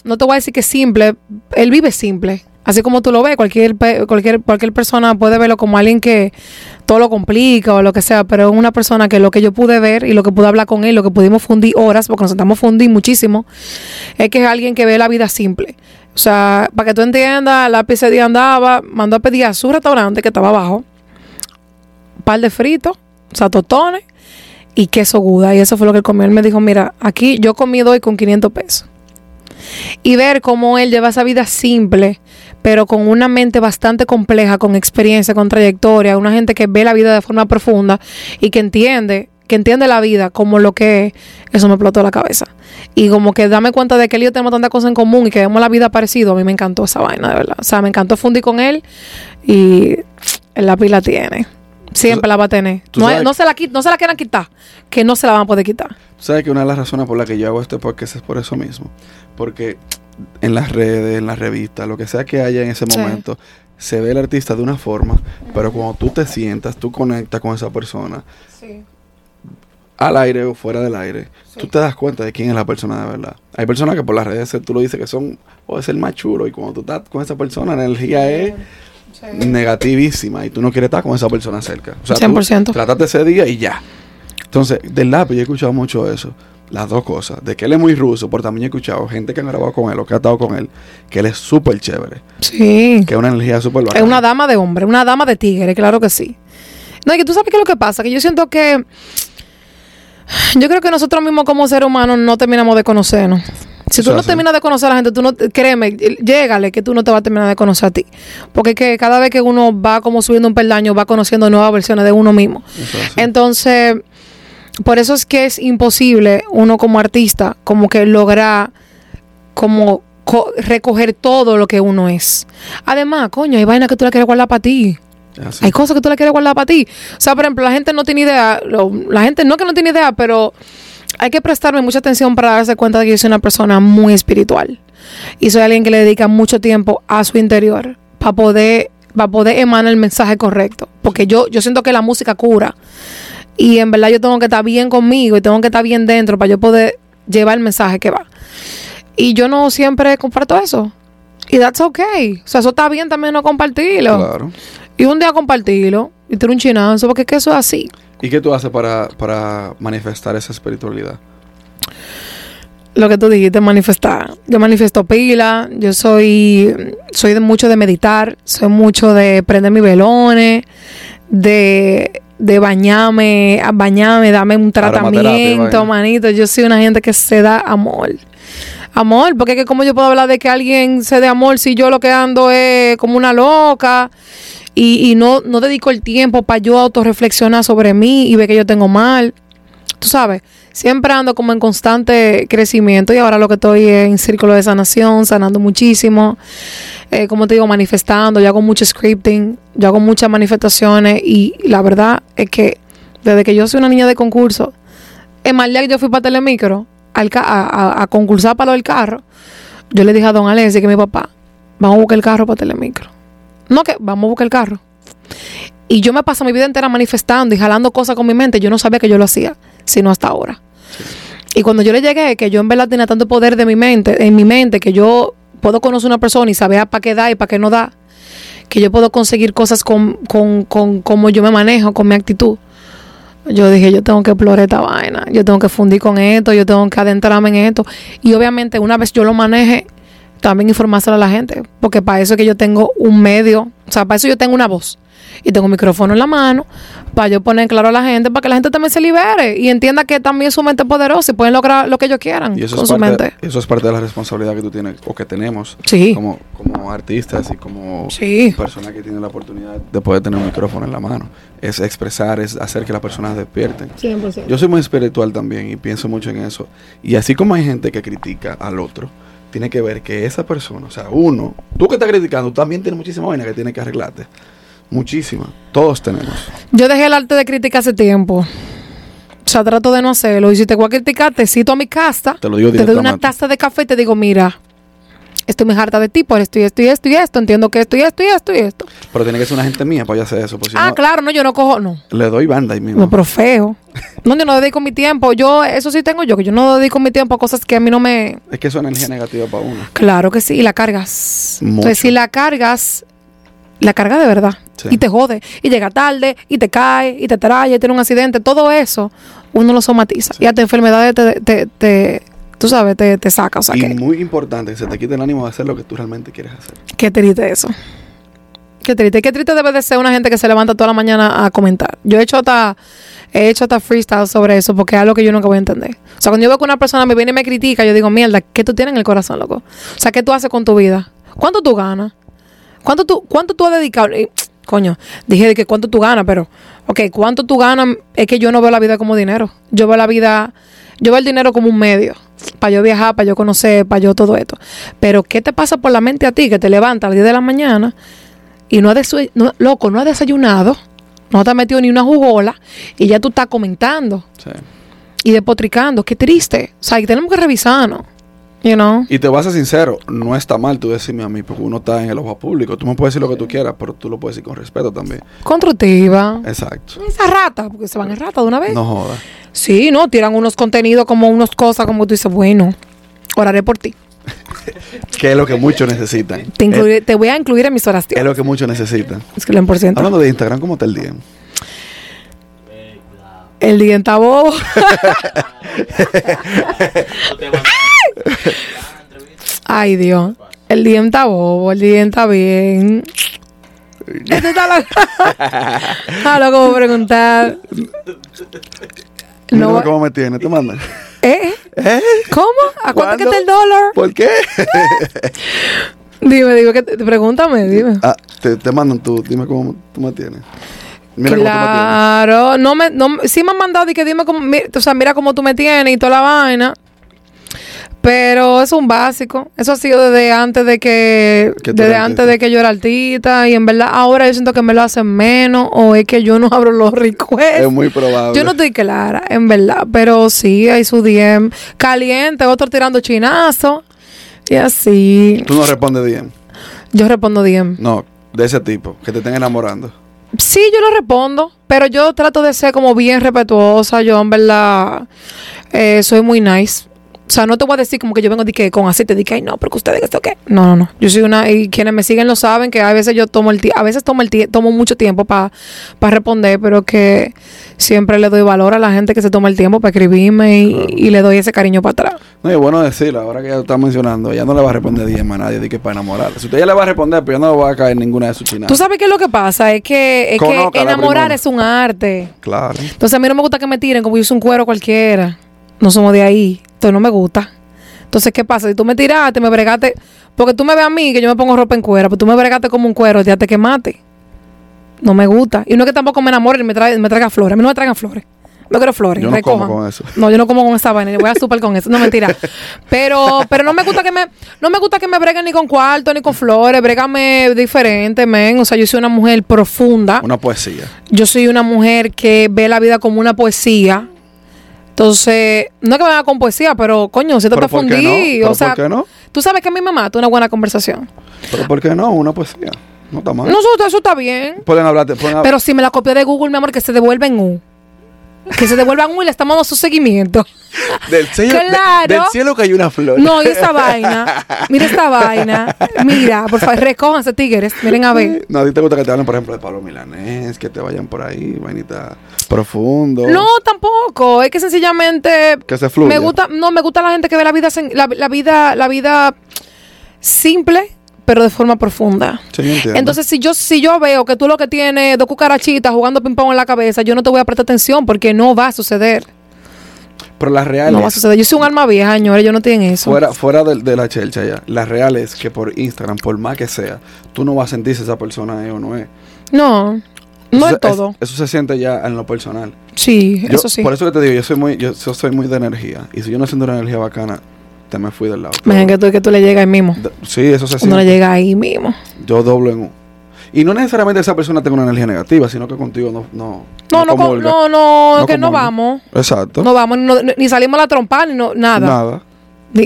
no te voy a decir que simple, él vive simple. Así como tú lo ves, cualquier, cualquier, cualquier persona puede verlo como alguien que todo lo complica o lo que sea, pero es una persona que lo que yo pude ver y lo que pude hablar con él, lo que pudimos fundir horas, porque nos sentamos fundir muchísimo, es que es alguien que ve la vida simple. O sea, para que tú entiendas, la día andaba, mandó a pedir a su restaurante que estaba abajo, un par de fritos, o y queso guda. Y eso fue lo que comió. Él me dijo, mira, aquí yo comí hoy con 500 pesos y ver cómo él lleva esa vida simple, pero con una mente bastante compleja, con experiencia, con trayectoria, una gente que ve la vida de forma profunda y que entiende, que entiende la vida como lo que es, eso me explotó la cabeza. Y como que dame cuenta de que él y yo tenemos tantas cosas en común y que vemos la vida parecido, a mí me encantó esa vaina, de verdad. O sea, me encantó fundir con él y la pila tiene. Siempre la va a tener. No, se la, no se la quieran quitar, que no se la van a poder quitar. Tú sabes que una de las razones por las que yo hago este podcast es por eso mismo. Porque en las redes, en las revistas, lo que sea que haya en ese Sí. momento, se ve el artista de una forma, pero cuando tú te sientas, tú conectas con esa persona, al aire o fuera del aire, tú te das cuenta de quién es la persona de verdad. Hay personas que por las redes tú lo dices que son, o es el más chulo, y cuando tú estás con esa persona, la energía es negativísima y tú no quieres estar con esa persona cerca. O sea, tú 100%. Trátate ese día y ya. Entonces, del lápiz yo he escuchado mucho eso. Las dos cosas. De que él es muy ruso, pero también he escuchado gente que han grabado con él o que ha estado con él, que él es súper chévere. Sí. Que es una energía súper Es bacana. una dama de hombre, una dama de tigre, claro que sí. No, y que tú sabes qué es lo que pasa, que yo siento que yo creo que nosotros mismos como seres humanos no terminamos de conocernos. Si tú no terminas de conocer a la gente, tú no, créeme, llégale que tú no te vas a terminar de conocer a ti. Porque es que cada vez que uno va como subiendo un peldaño, va conociendo nuevas versiones de uno mismo. Entonces, por eso es que es imposible uno como artista, como que lograr como co- recoger todo lo que uno es. Además, coño, hay vainas que tú la quieres guardar para ti. Así. Hay cosas que tú la quieres guardar para ti. O sea, por ejemplo, la gente no tiene idea, lo- la gente no que no tiene idea, pero hay que prestarme mucha atención para darse cuenta de que yo soy una persona muy espiritual. Y soy alguien que le dedica mucho tiempo a su interior para poder, para poder emanar el mensaje correcto. Porque yo, yo siento que la música cura. Y en verdad yo tengo que estar bien conmigo y tengo que estar bien dentro para yo poder llevar el mensaje que va. Y yo no siempre comparto eso. Y that's okay. O sea, eso está bien también no compartirlo. Claro. Y un día compartirlo y tener un chinazo, porque es que eso es así. ¿Y qué tú haces para, para manifestar esa espiritualidad? Lo que tú dijiste, manifestar. Yo manifiesto pila, yo soy, soy de mucho de meditar, soy mucho de prender mis velones, de, de bañarme, bañarme, darme un tratamiento, manito. Yo soy una gente que se da amor. Amor, porque es que como yo puedo hablar de que alguien se dé amor si yo lo que ando es como una loca y, y no, no dedico el tiempo para yo autorreflexionar sobre mí y ver que yo tengo mal. Tú sabes, siempre ando como en constante crecimiento y ahora lo que estoy es en círculo de sanación, sanando muchísimo, eh, como te digo, manifestando, yo hago mucho scripting, yo hago muchas manifestaciones y la verdad es que desde que yo soy una niña de concurso, en mal día que yo fui para Telemicro al ca- a, a- a concursar para lo del carro, yo le dije a don Alessi que mi papá, vamos a buscar el carro para Telemicro. No que vamos a buscar el carro. Y yo me paso mi vida entera manifestando y jalando cosas con mi mente. Yo no sabía que yo lo hacía, sino hasta ahora. Y cuando yo le llegué, que yo en verdad tenía tanto poder de mi mente, en mi mente, que yo puedo conocer a una persona y saber para qué da y para qué no da, que yo puedo conseguir cosas con, con, con cómo yo me manejo, con mi actitud. Yo dije, yo tengo que explorar esta vaina, yo tengo que fundir con esto, yo tengo que adentrarme en esto. Y obviamente una vez yo lo maneje, también informárselo a la gente, porque para eso es que yo tengo un medio, o sea, para eso yo tengo una voz. y tengo un micrófono en la mano para yo poner claro a la gente, para que la gente también se libere y entienda que también su mente es poderosa y pueden lograr lo que ellos quieran Y eso con es, su parte, mente. eso es parte de la responsabilidad que tú tienes o que tenemos Sí. como, como artistas y como Sí. personas que tienen la oportunidad de poder tener un micrófono en la mano. Es expresar, es hacer que las personas despierten. 100%. Yo soy muy espiritual también y pienso mucho en eso. Y así como hay gente que critica al otro, tiene que ver que esa persona, o sea, uno, tú que estás criticando, tú también tienes muchísima vaina que tienes que arreglarte. Muchísima. Todos tenemos. Yo dejé el arte de crítica hace tiempo. O sea, trato de no hacerlo. Y si te voy a criticar, te cito a mi casa. Te lo digo Te doy una taza de café y te digo, mira, estoy muy harta de ti por esto y esto y esto y esto. Entiendo que esto y esto y esto y esto. Pero tiene que ser una gente mía para yo hacer eso. Si ah, no, claro, no, yo no cojo, no. le doy banda ahí mismo. No, pero feo. No, yo no dedico mi tiempo. Yo, eso sí tengo yo, que yo no dedico mi tiempo a cosas que a mí no me... Es que eso es energía negativa para uno. Claro que sí, y la cargas. Mucho. Entonces, si la cargas, la carga de verdad. Sí. Y te jode. Y llega tarde, y te cae, y te trae, y tiene un accidente. Todo eso, uno lo somatiza. Y hasta enfermedades te, te, te- tú sabes, te, te saca. O sea, y que, muy importante que se te quite el ánimo de hacer lo que tú realmente quieres hacer. qué triste eso. Qué triste. Qué triste debe de ser una gente que se levanta toda la mañana a comentar. Yo he hecho hasta, he hecho hasta freestyle sobre eso porque es algo que yo nunca voy a entender. O sea, cuando yo veo que una persona me viene y me critica, yo digo, mierda, ¿qué tú tienes en el corazón, loco? O sea, ¿qué tú haces con tu vida? ¿Cuánto tú ganas? ¿Cuánto tú, cuánto tú has dedicado? Eh, coño, dije de que cuánto tú ganas, pero, ok, ¿cuánto tú ganas? Es que yo no veo la vida como dinero. Yo veo la vida, yo veo el dinero como un medio. Para yo viajar, para yo conocer, para yo todo esto. Pero, ¿qué te pasa por la mente a ti que te levantas a las 10 de la mañana y no has, no, loco, no has desayunado, no te has metido ni una jugola y ya tú estás comentando Sí. y despotricando? Qué triste. O sea, y tenemos que revisarnos. You know? Y te voy a ser sincero, no está mal tú decirme a mí, porque uno está en el ojo público. Tú me puedes decir lo que tú quieras, pero tú lo puedes decir con respeto también. Constructiva. Exacto. Esa rata, porque se van en rata de una vez. No jodas. Sí, no, tiran unos contenidos como unas cosas como tú dices, bueno, oraré por ti. Que es lo que muchos necesitan. Te, es, te voy a incluir en mis es oraciones. lo que muchos necesitan. Es que el 100%. Hablando de Instagram, ¿cómo está el día? El diente bobo. Ay, Dios. El diente bobo, el diente bien. Este está loco. Está loco por preguntar. No, cómo me tiene, te mandan. ¿Eh? ¿Eh? ¿Cómo? ¿A cuánto que está el dólar? ¿Por qué? Dime, dime, que te- pregúntame, dime. ah, te, te mandan tú, dime cómo tú me tienes. Mira cómo tú me tienes. claro, no me, no, sí me han mandado y que dime cómo, mi- o sea, mira cómo tú me tienes y toda la vaina. Pero es un básico. Eso ha sido desde antes de que, desde antes de que yo era artista y en verdad ahora yo siento que me lo hacen menos o es que yo no abro los requests. Es muy probable. Yo no estoy clara, en verdad, pero sí hay su DM caliente, otro tirando chinazo y así. Tú no respondes bien. Yo respondo DM. No, de ese tipo, que te estén enamorando. Sí, yo lo respondo, pero yo trato de ser como bien respetuosa. Yo, en verdad, eh, soy muy nice. O sea, no te voy a decir como que yo vengo de que con aceite, de que, ay, no, porque ustedes esto qué. No, no, no. Yo soy una, y quienes me siguen lo saben, que a veces yo tomo el tiempo, a veces tomo el tomo mucho tiempo para responder, pero que siempre le doy valor a la gente que se toma el tiempo para escribirme y, y le doy ese cariño para atrás. No, y bueno decirlo, ahora que ya lo está mencionando, ella no le va a responder bien a nadie de que para enamorarla. Si usted ya le va a responder, pues ya no va a caer ninguna de sus chinas. Tú sabes qué es lo que pasa, es que, es que enamorar es un arte. Claro. Entonces a mí no me gusta que me tiren como yo soy un cuero cualquiera. No somos de ahí. Entonces no me gusta. Entonces, ¿qué pasa? Si tú me tiraste, me bregaste, porque tú me ves a mí que yo me pongo ropa en cuero, pero tú me bregaste como un cuero, ya te quemaste. No me gusta. Y no es que tampoco me enamore ni me, trae, me traiga flores. A mí no me traigan flores. No quiero flores. Yo no como recojan. con eso. No, yo no como con esa vaina. Ni voy a super con eso. No, mentira. Pero, pero no me gusta que me, no me gusta que me breguen ni con cuarto ni con flores. Brégame diferente, men. O sea, yo soy una mujer profunda. Una poesía. Yo soy una mujer que ve la vida como una poesía. Entonces, no es que me haga con poesía, pero coño, se ¿Pero trata de no? fundir. ¿Pero O sea, por qué no? tú sabes que a mí me mata una buena conversación. Pero ¿por qué no? Una poesía. No está mal. No, eso, eso está bien. Pueden hablarte, pueden hab- Pero si me la copió de Google, mi amor, que se devuelva en U. Que se devuelva en U y le estamos dando su seguimiento. del, cielo, de- Claro. del cielo que hay una flor. No, y esa vaina. Mira esta vaina. Mira, por favor, recójanse, tigres. Miren a ver. No, a ti te gusta que te hablen, por ejemplo, de Pablo Milanés, que te vayan por ahí, vainita profundo. No, tampoco. Es que sencillamente Que se fluya. me gusta, no, me gusta la gente que ve la vida, la vida, la vida simple, pero de forma profunda. Sí. Entonces, si yo, si yo veo que tú lo que tienes dos cucarachitas jugando ping-pong en la cabeza, yo no te voy a prestar atención porque no va a suceder. Pero la real No va a suceder. Yo soy un alma vieja, señores, yo no tienen eso. fuera, fuera de, de la chelcha ya, la real es que por Instagram, por más que sea, tú no vas a sentir si esa persona es o no es. No, no Eso es todo. eso se siente ya en lo personal. Sí, Yo- eso sí. Por eso que te digo, yo soy muy, yo, yo soy muy de energía. Y si yo no siento una energía bacana, te me fui del lado. Miren que tú, que tú le llegas ahí mismo. De- Sí, eso se Uno le siente. llega ahí mismo. Yo doblo en un. Y no necesariamente esa persona tenga una energía negativa, sino que contigo no. No, No, no, comulga. no, no, No que no vamos. Exacto. No vamos, ni salimos a la trompa, ni no, nada. Nada.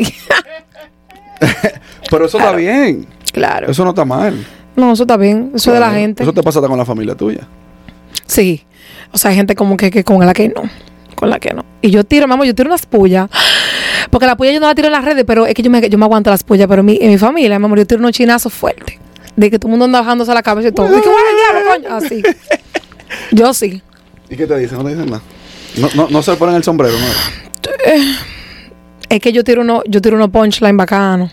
Pero eso está bien. claro. Eso no está mal. No, eso está bien. Eso es de la Claro. gente. Eso te pasa hasta con la familia tuya. Sí. O sea, hay gente como que, que con la que no. Con la que no. Y yo tiro, mamá, yo tiro unas pullas. Porque la puya yo no la tiro en las redes, pero es que yo me, yo me aguanto las pullas. Pero mi, en mi familia, mi amor, yo tiro unos chinazos fuertes. De que todo el mundo anda bajándose a la cabeza y todo. De bueno, el diablo, coño. Así. Yo sí. ¿Y qué te dicen? No te dicen nada. No, no, no se ponen el sombrero, ¿no? Es que yo tiro uno, yo tiro unos punchline bacanos.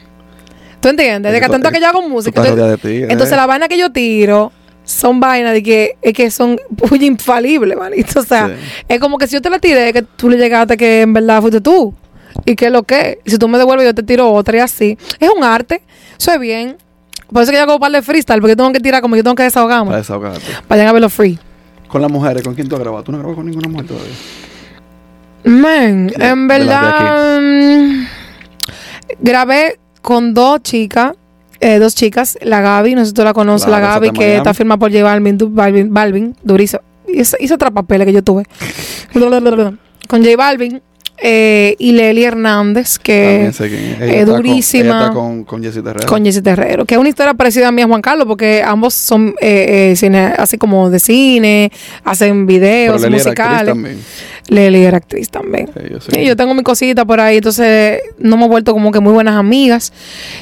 ¿Tú entiendes? De que tanto que yo hago música. entonces- ti. Entonces eh. la vaina que yo tiro son vainas de que es que son muy infalibles, manito. O sea, Sí. es como que si yo te la tiré, que tú le llegaste que en verdad fuiste tú. ¿Y qué es lo que? Si tú me devuelves, yo te tiro otra y así. Es un arte. Eso es bien. Por eso que yo hago un par de freestyle, porque yo tengo que tirar como yo tengo que desahogarme. Para desahogarte. Vayan a verlo free. Con las mujeres, ¿con quién tú has grabado? ¿Tú no has grabado con ninguna mujer todavía? Man, en verdad, mm, grabé con dos chicas, eh, dos chicas, la Gaby, no sé si tú la conoces, Claro, la Gaby, que Miami. está firmada por J Balvin, Balvin, Balvin durísimo. Hizo, hizo otra papeles que yo tuve. con J Balvin eh, y Leli Hernández, que es. Durísima. con, con Jessy Terrero. con Jessy Terrero, que es una historia parecida a mí a Juan Carlos, porque ambos son eh, eh, cine, así como de cine, hacen Pero videos Leli era actriz musicales. también. Leli era actriz también. Sí, yo sé. Sí, yo tengo mi cosita por ahí, entonces no hemos vuelto como que muy buenas amigas.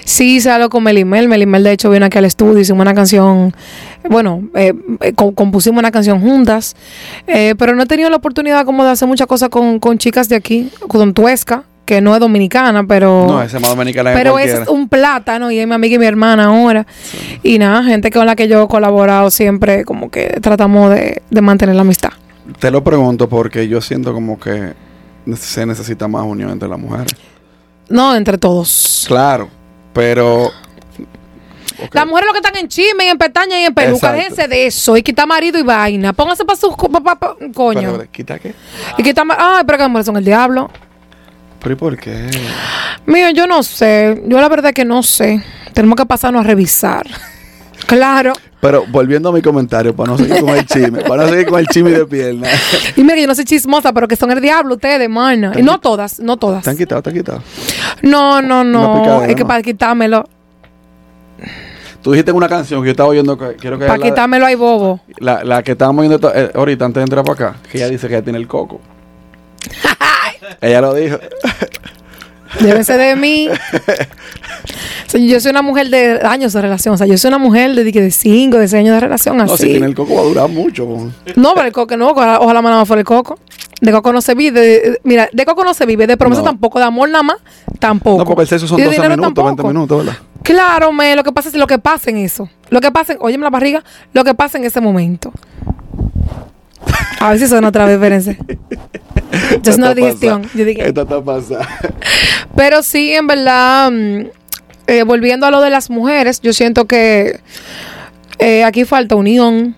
Sí hice algo con Melimel. Melimel, de hecho, vino aquí al estudio, hicimos una canción, bueno, eh, eh, co- compusimos una canción juntas, eh, pero no he tenido la oportunidad como de hacer muchas cosas con, con chicas de aquí, con Tuesca, que no es dominicana, pero... No, esa es más dominicana que Pero cualquiera. es un plátano y es mi amiga y mi hermana ahora. Y nada, gente con la que yo he colaborado siempre, como que tratamos de, de mantener la amistad. Te lo pregunto porque yo siento como que se necesita más unión entre las mujeres. No, entre todos. Claro, pero... Las mujeres lo que están en chisme en pestañas y en peluca, Exacto. déjense de eso. Y quitar marido y vaina. Pónganse para sus co- pa- pa- pa- coño. ¿Quita qué? Y quitar ma- Ay, pero que las mujeres son el diablo. ¿Pero y por qué? Mío, yo no sé. Yo la verdad que no sé. Tenemos que pasarnos a revisar. Claro. Pero volviendo a mi comentario, para no seguir con el chisme, para no seguir con el chisme de pierna. Y mira, yo no soy chismosa, pero que son el diablo ustedes, mana. Y no todas, no todas. ¿Te han quitado? ¿Te han quitado? No, no, no. picadera, Es que para quitármelo, Tú dijiste en una canción que yo estaba oyendo, que quiero que para quitármelo hay bobo. la, la que estábamos oyendo eh, ahorita antes de entrar para acá, que ella dice que ella tiene el coco. ella lo dijo. Llévense de mí. O sea, yo soy una mujer de años de relación. O sea, yo soy una mujer de, de 5, de 6 años de relación. No, si Así. tiene el coco va a durar mucho. No, pero el coco no, ojalá, ojalá me fuera el coco. De coco no se vive. de- mira, de coco no se vive, de promesa No. tampoco, de amor nada más, tampoco. No, porque el sexo son Y de 12 dinero minutos, 20 tampoco. minutos, ¿verdad? Claro, me, lo que pasa es lo que pasa en eso. Lo que pasa, en, óyeme la barriga, lo que pasa en ese momento. A ver si suena otra vez, espérense. Yo es una digestión. Yo dije, Esto está pasando. Pero sí, en verdad, mm, eh, volviendo a lo de las mujeres, yo siento que eh, aquí falta unión.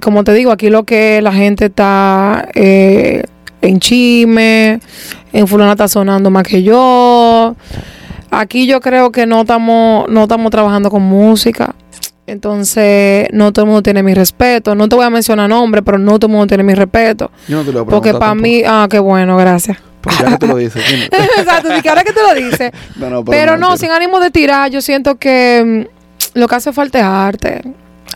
Como te digo, aquí lo que la gente está eh, en chisme, en fulana está sonando más que yo. Aquí yo creo que no estamos no estamos trabajando con música. Entonces, no todo el mundo tiene mi respeto. No te voy a mencionar nombres, pero no todo el mundo tiene mi respeto. Yo no te lo voy a Porque para mí, ah, qué bueno, gracias. Porque ya que tú lo dices. Exacto, y que ahora que te lo dices. No, no, Pero no, sin ánimo de tirar, yo siento que mm, lo que hace falta es arte.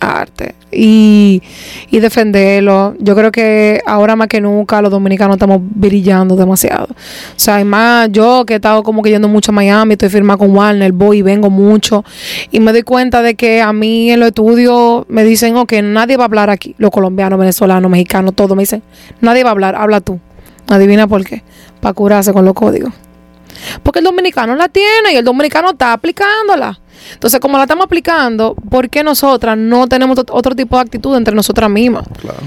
Arte. Y, y defenderlo. Yo creo que ahora más que nunca los dominicanos estamos brillando demasiado. O sea, y más yo que he estado como que yendo mucho a Miami, estoy firmada con Warner, voy y vengo mucho. Y me doy cuenta de que a mí en los estudios me dicen, ok, nadie va a hablar aquí. Los colombianos, venezolanos, mexicanos, todos me dicen, nadie va a hablar, habla tú. Adivina por qué. Para curarse con los códigos. Porque el dominicano la tiene y el dominicano está aplicándola. Entonces, como la estamos aplicando, ¿por qué nosotras no tenemos ot- otro tipo de actitud entre nosotras mismas? Claro.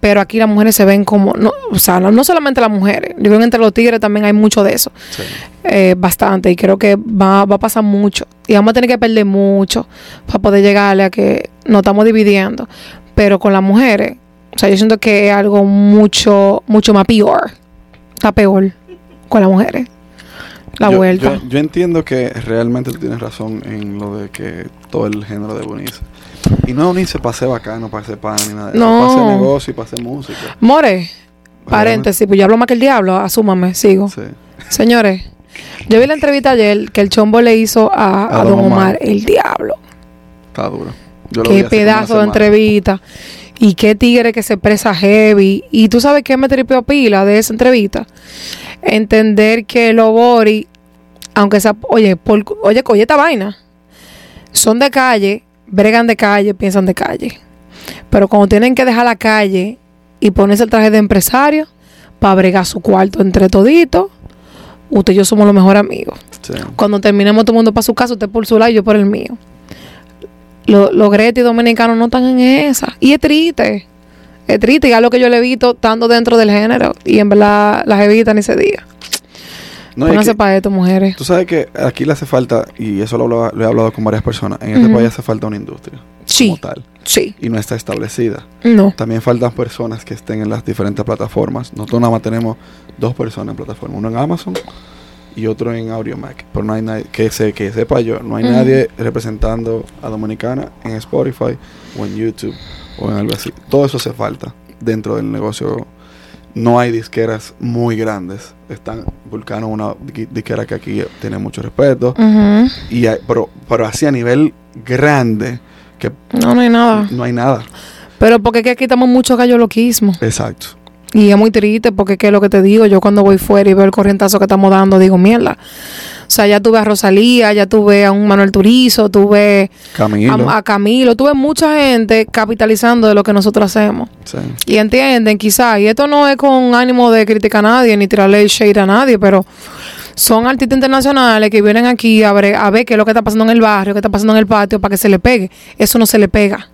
Pero aquí las mujeres se ven como, no, o sea, no, no solamente las mujeres, yo creo que entre los tigres también hay mucho de eso, Sí. eh, bastante, y creo que va, va a pasar mucho, y vamos a tener que perder mucho para poder llegarle a que nos estamos dividiendo, pero con las mujeres, o sea, yo siento que es algo mucho, mucho más peor, está peor con las mujeres, la yo, vuelta. Yo, yo entiendo que realmente tú tienes razón en lo de que todo el género de Bonice. Y no para ser bacano, ser pan ni nada. No. Hacer negocio y hacer música. More, paréntesis, pues yo hablo más que el diablo, asúmame, sigo. Sí. Señores, yo vi la entrevista ayer que el chombo le hizo a, a A Don Omar, Omar. el diablo. Está duro. Yo lo Qué pedazo de entrevista. Y qué tigre que se expresa heavy. Y tú sabes qué me tripeó pila de esa entrevista. Entender que los Bori, aunque sea, oye, por, oye, oye esta vaina. Son de calle, bregan de calle, piensan de calle. Pero cuando tienen que dejar la calle y ponerse el traje de empresario para bregar su cuarto entre toditos, usted y yo somos los mejores amigos. Sí. Cuando terminemos todo el mundo para su casa, usted por su lado y yo por el mío. Lo- Los gretis dominicanos no están en esa. Y es triste. Es triste. Y es lo que yo le he visto estando dentro del género. Y en verdad las evitan ni se diga. No, Pónganse que- para esto, mujeres. Tú sabes que aquí le hace falta, y eso lo, hablaba- lo he hablado con varias personas, en este país hace falta una industria Sí, como tal. sí. Y no está establecida. No. También faltan personas que estén en las diferentes plataformas. Nosotros nada más tenemos dos personas en plataforma, uno en Amazon y otro en AudioMac. Pero no hay nadie, que, se, que sepa yo, no hay nadie representando a Dominicana en Spotify o en YouTube o en algo así. Todo eso hace falta dentro del negocio. No hay disqueras muy grandes. Están Vulcano, una di- disquera que aquí tiene mucho respeto. Y hay- pero, pero así a nivel grande, que No, no hay nada. no hay nada. Pero porque aquí estamos mucho gallo loquismo. Exacto. Y es muy triste porque qué es lo que te digo, yo cuando voy fuera y veo el corrientazo que estamos dando, digo, mierda. O sea, ya tuve a Rosalía, ya tuve a un Manuel Turizo, tuve Camilo. a, a Camilo, tuve mucha gente capitalizando de lo que nosotros hacemos. sí. Y entienden, quizás, y esto no es con ánimo de criticar a nadie ni tirarle shade a nadie, pero son artistas internacionales que vienen aquí a ver, a ver qué es lo que está pasando en el barrio, qué está pasando en el patio, para que se le pegue. Eso no se le pega.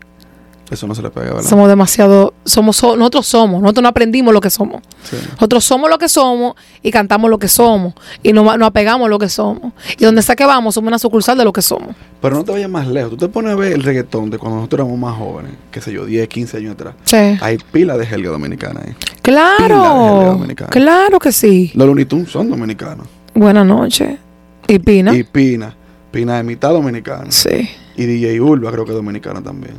Eso no se le pega, ¿verdad? Somos demasiado, somos, so- nosotros somos, nosotros no aprendimos lo que somos. Sí. Nosotros somos lo que somos y cantamos lo que somos y nos, nos apegamos a lo que somos. Y donde sea que vamos, somos una sucursal de lo que somos. Pero no te vayas más lejos. Tú te pones a ver el reggaetón de cuando nosotros éramos más jóvenes, qué sé yo, 10, 15 años atrás. Sí. Hay pila de jerga dominicana ahí. Pila de gente Claro, dominicana. claro que sí. Los Looney Tunes son dominicanos. Buenas noches. ¿Y Pina? Y Pina. Pina es mitad dominicana. Sí. Y DJ Urba creo que es dominicano también.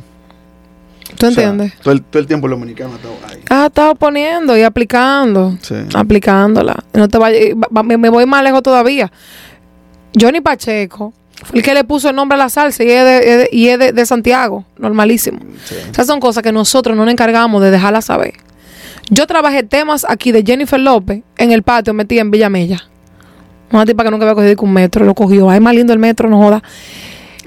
¿Tú O sea, entiendes? todo, el, todo el tiempo el dominicano ha estado ahí. Ah, estado poniendo y aplicando. Sí. Aplicándola. No te vayas- y va- me, voy más lejos todavía. Johnny Pacheco fue el que le puso el nombre a la salsa y es de, y es de- de Santiago. Normalísimo. Sí. Esas son cosas que nosotros no nos encargamos de dejarlas saber. Yo trabajé temas aquí de Jennifer López en el patio metida en Villamella. Una tipa que nunca había cogido un metro, lo cogió. Ay, más lindo el metro, no joda.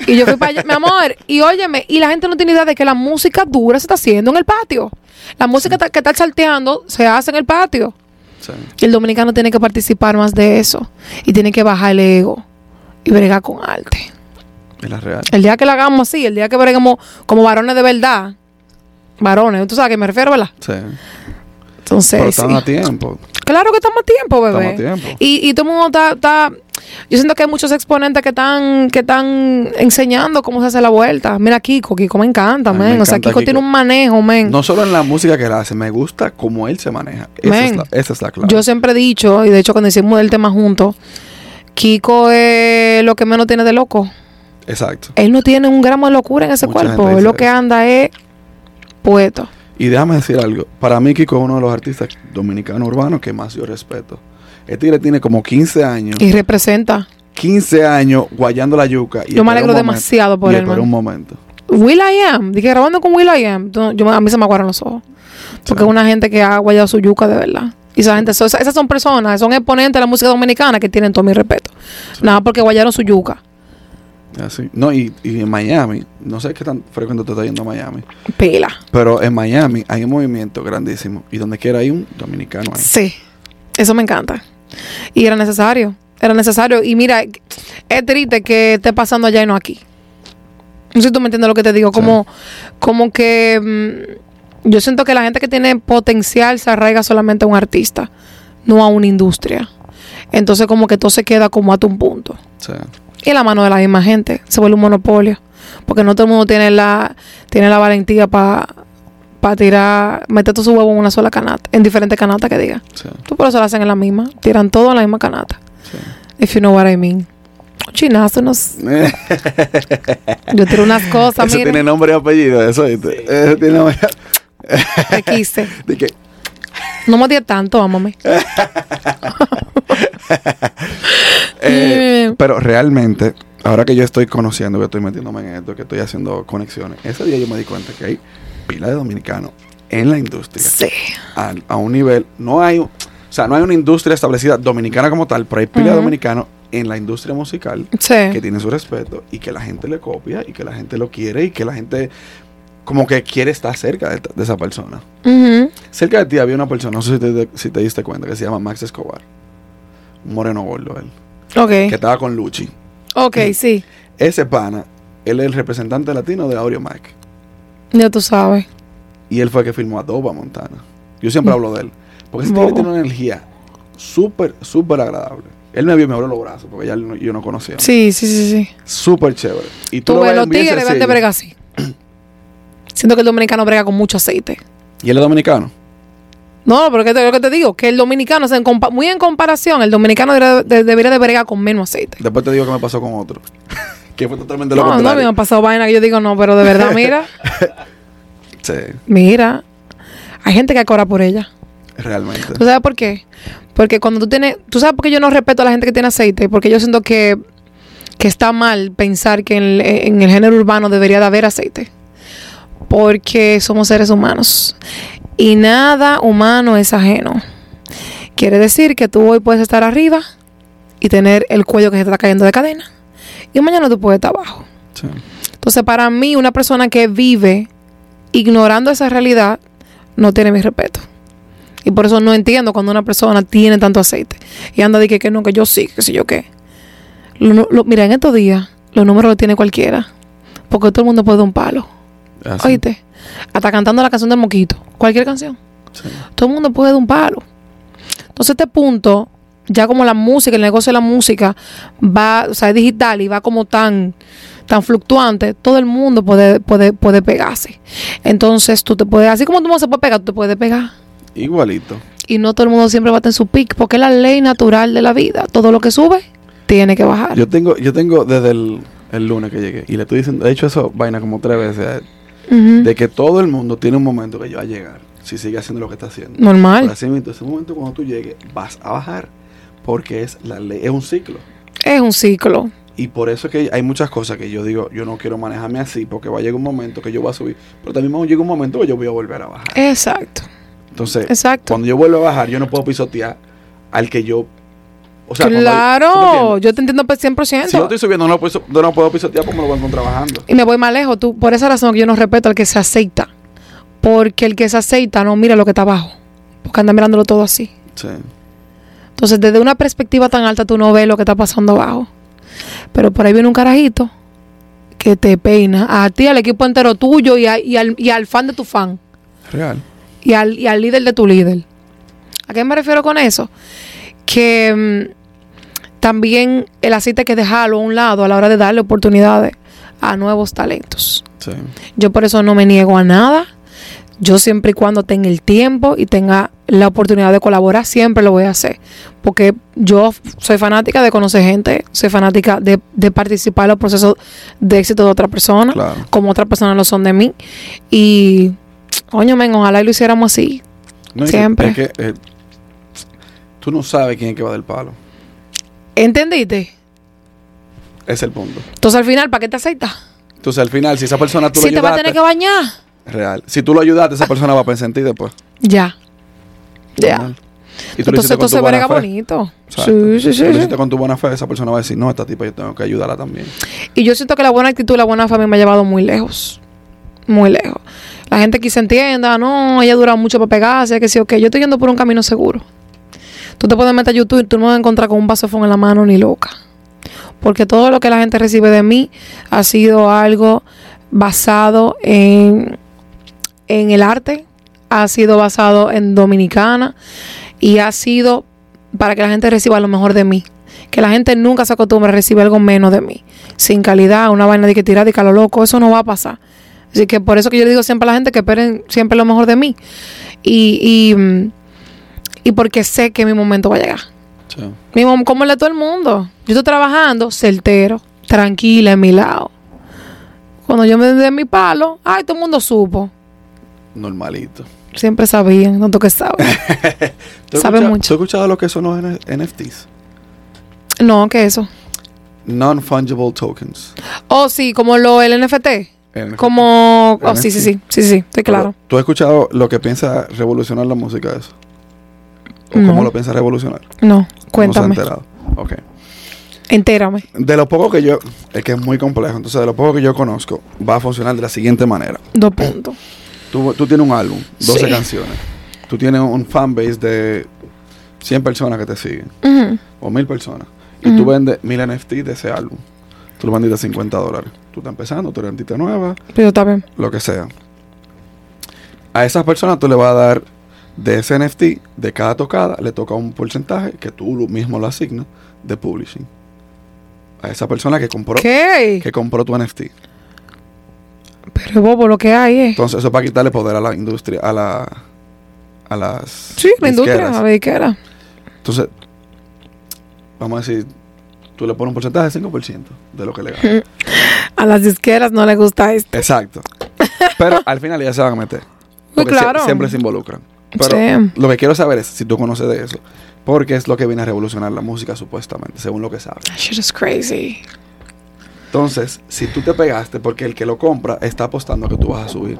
Y yo fui para allá, mi amor, y óyeme, y la gente no tiene idea de que la música dura se está haciendo en el patio. La música que está salteando se hace en el patio. Sí. Y el dominicano tiene que participar más de eso. Y tiene que bajar el ego y bregar con arte. La real. El día que lo hagamos así, el día que bregamos como varones de verdad, varones, tú sabes a qué me refiero, ¿verdad? Sí. Entonces, Pero están sí. a tiempo. claro que estamos a tiempo, bebé. Estamos a tiempo. Y, y todo el mundo está, está- Yo siento que hay muchos exponentes que están que están enseñando cómo se hace la vuelta. Mira, Kiko, Kiko me encanta, me men. O sea, Kiko, Kiko. tiene un manejo, men. No solo en la música que él hace, me gusta cómo él se maneja. Esa, es la, esa es la clave. Yo siempre he dicho, y de hecho cuando hicimos el tema juntos, Kiko es lo que menos tiene de loco. Exacto. Él no tiene un gramo de locura en ese Mucha cuerpo. Él lo que anda es puesto. Y déjame decir algo. Para mí, Kiko es uno de los artistas dominicanos urbanos que más yo respeto. El tigre tiene como 15 años. Y representa. 15 años guayando la yuca. Y Yo me alegro demasiado por y él, man. un momento. Will I Am, dije grabando con Will I Am, yo, a mí se me aguaron los ojos. Porque Sí. es una gente que ha guayado su yuca de verdad. Y esa gente, esas son personas, son exponentes de la música dominicana que tienen todo mi respeto. Nada porque guayaron su yuca. Así. No, y, y en Miami, no sé qué tan frecuente te está yendo a Miami, Pila. pero en Miami hay un movimiento grandísimo y donde quiera hay un dominicano ahí. Sí, eso me encanta. Y era necesario, era necesario. Y mira, es triste que esté pasando allá y no aquí. No sé si tú me entiendes lo que te digo. Como, como que mm, yo siento que la gente que tiene potencial se arraiga solamente a un artista, no a una industria. Entonces como que todo se queda como hasta un punto. Sí. Y en la mano de la misma gente. Se vuelve un monopolio. Porque no todo el mundo tiene la, tiene la valentía para para tirar, meter todo su huevo en una sola canasta, en diferentes canatas que diga. Sí. Tú por eso lo hacen en la misma. Tiran todo en la misma canasta. sí. If you know what I mean. Chinazo, unos. Yo tiro unas cosas, Eso mira. tiene nombre y apellido, eso. ¿viste? Eso tiene nombre. Te quise. De No me odies tanto, ámame. eh, Mm. pero realmente, ahora que yo estoy conociendo, que estoy metiéndome en esto, que estoy haciendo conexiones, ese día yo me di cuenta que hay pila de dominicanos en la industria. Sí. A, a un nivel, no hay, o sea, no hay una industria establecida dominicana como tal, pero hay pila de dominicanos en la industria musical Sí. que tiene su respeto y que la gente le copia y que la gente lo quiere y que la gente como que quiere estar cerca de, de esa persona. Cerca de ti había una persona, no sé si te, si te diste cuenta, que se llama Max Escobar. Moreno gordo él. Que Ok. estaba con Luchi. Ok, sí. Ese pana, él es el representante latino de Audio Mac. Ya tú sabes. Y él fue el que firmó a Doba Montana. Yo siempre hablo de él. Porque ese tiene una energía súper, súper agradable. Él me vio y me abrió los brazos porque ya no- yo no conocía. Sí, sí, sí, sí. Súper chévere. Y tú, Tú lo ves, los tigres deben de bregar así. Siento que el dominicano brega con mucho aceite. ¿Y él es dominicano? No, pero que te, lo que te digo, que el dominicano, o sea, en muy en comparación, el dominicano debería de, debería de bregar con menos aceite. Después te digo que me pasó con otro. que fue totalmente lo No, no me contrario. han pasado vaina que yo digo, no, pero de verdad, mira, Sí, mira, hay gente que cobra por ella. realmente. ¿Tú sabes por qué? Porque cuando tú tienes, tú sabes por qué yo no respeto a la gente que tiene aceite, porque yo siento que, que está mal pensar que en, el- en el género urbano debería de haber aceite. Porque somos seres humanos. Y nada humano es ajeno. Quiere decir que tú hoy puedes estar arriba y tener el cuello que se te está cayendo de cadena. Y mañana tú puedes estar abajo. Sí. Entonces, para mí, una persona que vive ignorando esa realidad no tiene mi respeto. Y por eso no entiendo cuando una persona tiene tanto aceite y anda de que, que no, que yo sí, que sé yo qué. Lo- lo- lo- mira, en estos días los números los tiene cualquiera. Porque todo el mundo puede dar un palo. Así. Oíste, hasta cantando la canción del moquito. Cualquier canción. Sí. Todo el mundo puede dar un palo. Entonces, este punto, ya como la música, el negocio de la música va, o sea, es digital y va como tan, tan fluctuante, todo el mundo puede, puede, puede pegarse. Entonces, tú te puedes, así como tú no se puede pegar, tú te puedes pegar. Igualito. Y no todo el mundo siempre va a en su pick, porque es la ley natural de la vida. Todo lo que sube, tiene que bajar. Yo tengo, yo tengo desde el, el lunes que llegué, y le estoy diciendo, he hecho eso vaina como tres veces de que todo el mundo tiene un momento que va a llegar, si sigue haciendo lo que está haciendo. Normal. Pero así mismo, ese momento cuando tú llegues, vas a bajar, porque es la ley, es un ciclo. Es un ciclo. Y por eso es que hay muchas cosas que yo digo, yo no quiero manejarme así, porque va a llegar un momento que yo voy a subir, pero también va a llegar un momento que yo voy a volver a bajar. Exacto. Entonces, Exacto. cuando yo vuelvo a bajar, yo no puedo pisotear al que yo... O sea, cuando- ¿tú me claro, yo te entiendo pues 100%. Si yo estoy subiendo, no lo puedo, no lo puedo pisotear porque me lo voy a encontrar bajando. Y me voy más lejos. Tú, por esa razón que yo no respeto al que se aceita. Porque el que se aceita no mira lo que está abajo. Porque anda mirándolo todo así. Sí. Entonces, desde una perspectiva tan alta, tú no ves lo que está pasando abajo. Pero por ahí viene un carajito que te peina a ti, al equipo entero tuyo y, a- y al, y al fan de tu fan. Real. y al, y al líder de tu líder. ¿A qué me refiero con eso? Que mm, también el aceite que dejarlo a un lado a la hora de darle oportunidades a nuevos talentos. Sí. Yo por eso no me niego a nada. Yo siempre y cuando tenga el tiempo y tenga la oportunidad de colaborar, siempre lo voy a hacer. Porque yo soy fanática de conocer gente, soy fanática de, de participar en los procesos de éxito de otra persona, Claro. como otras personas lo son de mí. Y, coño, men, ojalá y lo hiciéramos así. No, Siempre. es que, eh, tú no sabes quién es que va del palo. ¿Entendiste? Es el punto. Entonces al final, ¿para qué te aceitas? Entonces, al final, si esa persona tú Si lo te vas a tener que bañar. Real. Si tú lo ayudaste, esa persona va a pensar en ti después. Ya. Ya. Y tú Entonces buena verga fe. bonito. Sí, sí, Si sí, hiciste con tu buena fe, esa persona va a decir, no, esta tipa yo tengo que ayudarla también. Y yo siento que la buena actitud, la buena familia me ha llevado muy lejos. Muy lejos. La gente aquí se entienda, no, ella ha durado mucho para pegarse, que sí o qué. Yo estoy yendo por un camino seguro. Tú te puedes meter a YouTube y tú no vas a encontrar con un vasofón en la mano ni loca. Porque todo lo que la gente recibe de mí ha sido algo basado en, en el arte, ha sido basado en Dominicana y ha sido para que la gente reciba lo mejor de mí. Que la gente nunca se acostumbre a recibir algo menos de mí. Sin calidad, una vaina de que tirar y que a lo loco, eso no va a pasar. Así que por eso que yo le digo siempre a la gente que esperen siempre lo mejor de mí. Y, y, mm, y porque sé que mi momento va a llegar. Sí. Mi mom- como el de todo el mundo. Yo estoy trabajando certero, tranquila en mi lado. Cuando yo me dé mi palo, ay, todo el mundo supo. Normalito. Siempre sabían, tanto que saben. ¿Tú has Sabe escuchado- mucho. ¿Tú has escuchado lo que son los NFTs? no, ¿qué es eso? Non-fungible tokens. Oh, sí, como lo el NFT. NFT. Como. Oh, sí, sí, sí, sí, sí, estoy claro. ¿Tú has escuchado lo que piensa revolucionar la música eso? ¿O No. cómo lo piensa revolucionar? No, No se ha cuéntame. enterado. Ok. Entérame. De lo poco que yo... Es que es muy complejo. Entonces, de lo poco que yo conozco, va a funcionar de la siguiente manera. Dos puntos. Tú, tú tienes un álbum, 12 Sí. canciones. Tú tienes un fanbase de 100 personas que te siguen. O mil personas. Y tú vendes mil NFT de ese álbum. Tú lo vendiste a 50 dólares. Tú estás empezando, tú eres artista nueva, Pero está bien. lo que sea. A esas personas tú le vas a dar de ese NFT, de cada tocada, le toca un porcentaje que tú mismo lo asignas de publishing. A esa persona que compró, ¿Qué? que compró tu NFT. Pero es bobo lo que hay, ¿eh? Entonces eso es para quitarle poder a la industria, a la a las Sí, la industria, a ver qué era. Entonces, vamos a decir, tú le pones un porcentaje de 5% de lo que le ganas. A las disqueras no les gusta esto. Exacto. Pero al final ya se van a meter. Muy Porque sie- claro. siempre se involucran. Pero Sí. lo que quiero saber es si tú conoces de eso. Porque es lo que viene a revolucionar la música, supuestamente, según lo que sabes. That shit is crazy. Entonces, si tú te pegaste, porque el que lo compra está apostando a que tú vas a subir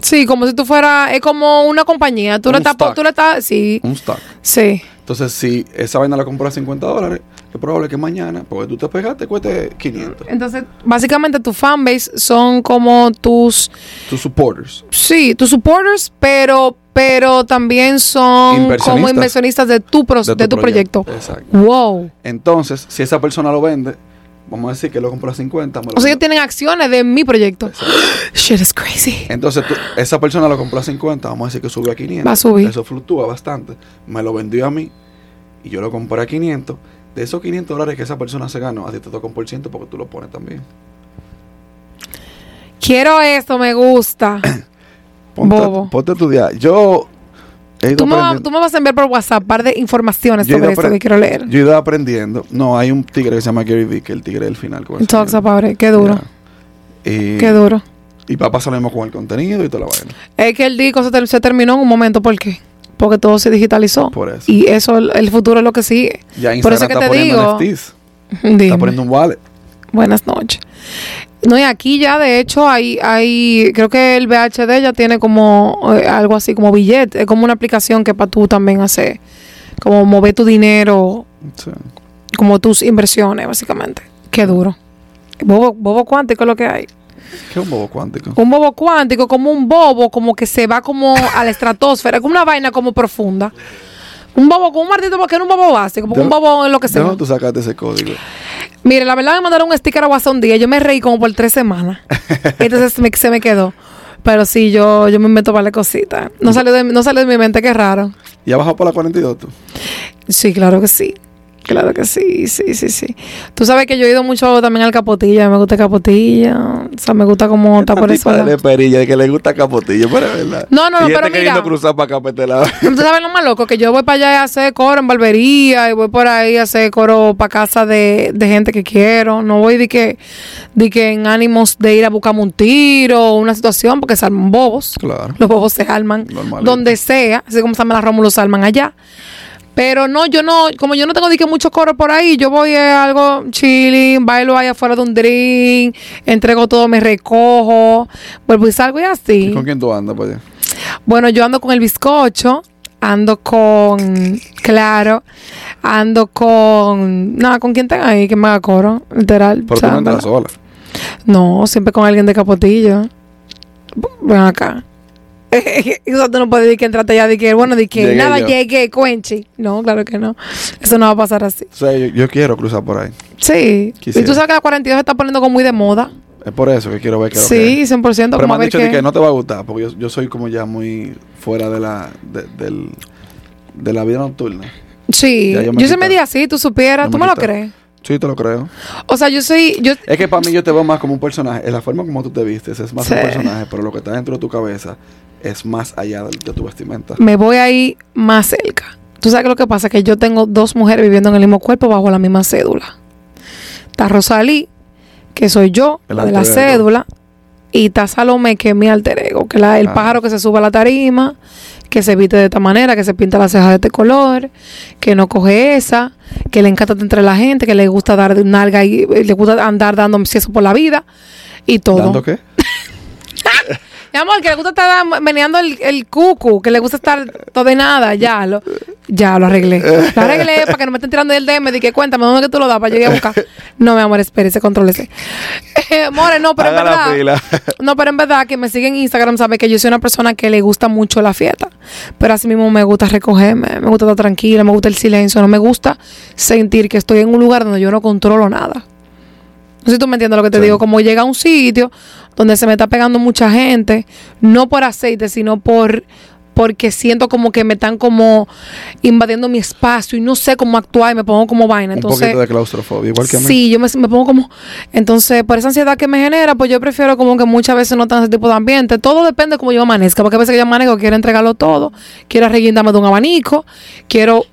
Sí, como si tú fueras, es como una compañía. Tú Un le estás, tú le estás, sí, un stock. sí. Entonces, si esa vaina la compras a 50 dólares, es probable que mañana, porque tú te pegaste, cueste 500. Entonces, básicamente tu fanbase son como tus, Tus supporters. sí, tus supporters, pero, pero también son como Inversionistas. inversionistas de tu, pro- de tu, proyecto. Exacto. Wow. Entonces, si esa persona lo vende, vamos a decir que lo compra a 50. me lo O sea, ellos vende- tienen acciones de mi proyecto. Exacto. Shit is crazy. Entonces, tú- esa persona lo compró a 50, vamos a decir que subió a 500. Va a subir. Eso fluctúa bastante. Me lo vendió a mí y yo lo compré a 500. De esos 500 dólares que esa persona se ganó, a ti te toca un por ciento porque tú lo pones también. Quiero esto, me gusta. Ponte, Bobo. ponte a estudiar. Yo Tú me, tú me vas a enviar por WhatsApp un par de informaciones Yo sobre esto que quiero leer. Yo he ido aprendiendo. No, hay un tigre que se llama Gary es el tigre del final. Talks about it. Qué duro. Y, Qué duro. y va a pasar lo mismo con el contenido y toda la vaina. Es que el disco se, ter- se terminó en un momento. ¿Por qué? Porque todo se digitalizó. Por eso. Y eso, el, el futuro es lo que sigue. Ya Por Instagram eso que está te poniendo digo. NFTs. Está poniendo un wallet. Buenas noches. No, y aquí ya, de hecho, hay, hay creo que el VHD ya tiene como eh, algo así como billete. Es como una aplicación que para tú también hacer, como mover tu dinero, Sí. como tus inversiones, básicamente. Qué duro. Bobo, bobo cuántico es lo que hay. ¿Qué es un bobo cuántico? Un bobo cuántico, como un bobo, como que se va como a la estratosfera, como una vaina como profunda. Un bobo con un martito porque era un bobo básico, ¿De un bobo en lo que ¿De sea. dónde tú sacaste ese código? Mire, la verdad me mandaron un sticker a WhatsApp un día. Yo me reí como por tres semanas. Entonces me- se me quedó. Pero sí, yo, yo me invento para cositas. No salió, de, no salió de mi mente, qué raro. ¿Y has bajado por la 42 tú? Sí, claro que sí. Claro que sí, sí, sí, sí. Tú sabes que yo he ido mucho también al Capotilla. Me gusta el Capotilla. O sea, me gusta como está por eso. de perilla, de que le gusta capotillo, pero es verdad. No, no, no, y pero queriendo mira. cruzar para acá, para este. ¿Tú sabes lo más loco? Que yo voy para allá a hacer coro en barbería y voy por ahí a hacer coro para casa de, de gente que quiero. No voy de que, de que en ánimos de ir a buscarme un tiro o una situación porque se arman bobos. Claro. Los bobos se arman donde sea, así como se llama la Rómulo, se arman allá. Pero no, yo no, como yo no tengo que mucho coro por ahí, yo voy a algo chilling, bailo ahí afuera de un drink, entrego todo, me recojo, vuelvo y salgo y así. ¿Y con quién tú andas, pues? Bueno, yo ando con el bizcocho, ando con, claro, ando con, nada, con quien tenga ahí que me haga coro, literal. Sea, tú no ¿verdad? sola. No, siempre con alguien de capotillo. Ven acá. Eso tú no puedes decir que entraste ya de que, bueno, de que Llegué nada, yo. llegué, cuenchi. No, claro que no. Eso no va a pasar así. O sea, yo, yo quiero cruzar por ahí. Sí. Quisiera. Y tú sabes que la 42 se está poniendo como muy de moda. Es por eso que quiero ver que que Sí, es. 100%. Pero como me han dicho de qué. que no te va a gustar, porque yo, yo soy como ya muy fuera de la, de, del, de la vida nocturna. Sí, Ya yo, yo me soy quito. media así, tú supieras, Yo tú me me lo crees. Sí, te lo creo. O sea, yo soy, yo, Es que para mí yo te veo más como un personaje. En la forma como tú te vistes es más Sí. un personaje, pero lo que está dentro de tu cabeza es más allá de, tu vestimenta. me voy ahí más cerca. Tú sabes que lo que pasa es que yo tengo dos mujeres viviendo en el mismo cuerpo bajo la misma cédula. Está Rosalí, que soy yo, la de la cédula, y está Salomé, que es mi alter ego, que es el Ah. pájaro que se sube a la tarima, que se viste de esta manera, que se pinta las cejas de este color, que no coge esa, que le encanta entre la gente, que le gusta dar de nalga y y le gusta andar dando eso por la vida y todo. ¿Dando qué? Mi amor, que le gusta estar meneando el, el cucu, que le gusta estar todo de nada, ya lo, ya lo arreglé. Lo arreglé para que no me estén tirando el DM que cuéntame dónde que tú lo das para ir a buscar. No, mi amor, espérese, contrólese. Eh, more, no, pero Haga en la verdad. No, pero en verdad que me sigue en Instagram sabe que yo soy una persona que le gusta mucho la fiesta. Pero así mismo me gusta recogerme, me gusta estar tranquila, me gusta el silencio, no me gusta sentir que estoy en un lugar donde yo no controlo nada. No sé si tú me entiendes lo que te Sí. digo. Como llega a un sitio donde se me está pegando mucha gente, no por aceite, sino por porque siento como que me están como invadiendo mi espacio y no sé cómo actuar y me pongo como vaina. un Entonces, poquito de claustrofobia, igual que a mí. Sí, yo me, me pongo como. Entonces, por esa ansiedad que me genera, pues yo prefiero como que muchas veces no tan ese tipo de ambiente. Todo depende de cómo yo amanezca. Porque a veces que yo amanezco, quiero entregarlo todo. Quiero arreguindarme de un abanico. Quiero.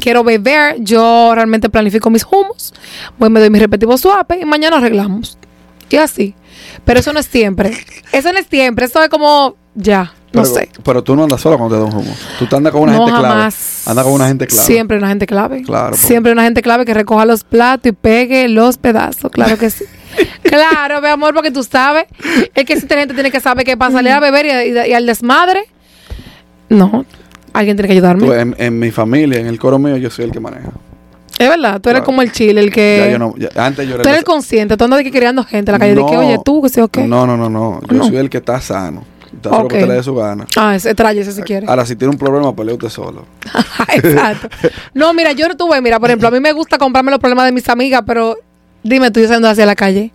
Quiero beber, yo realmente planifico mis humos, voy me doy mi respectivo suape y mañana arreglamos. Y así. Pero eso no es siempre. Eso no es siempre. Eso es como ya, no pero, sé. pero tú no andas sola cuando te da un humo. Tú te andas con una no gente clave. jamás. Andas con una gente clave. Siempre una gente clave. Claro, porque- Siempre una gente clave que recoja los platos y pegue los pedazos. Claro que sí. claro, mi amor, porque tú sabes. Es que esta gente tiene que saber que para salir a beber y, y- y al desmadre. No. Alguien tiene que ayudarme. Tú, en, en mi familia, en el coro mío, yo soy el que maneja. es verdad. Tú eres Claro. como el chile, el que. Ya yo no, ya- antes yo era Tú eres el consciente. Tú andas de que criando gente en la calle. de que, No. oye, tú, que sé o qué. No, no, no, no. Yo No. soy el que está sano. Está solo Ok. que usted le dé su gana. Ah, ese tráyese si quiere. Ahora, si tiene un problema, pelea usted solo. Exacto. No, mira, yo no tuve, mira, por ejemplo, a mí me gusta comprarme los problemas de mis amigas, pero dime tú, yo saliendo hacia la calle.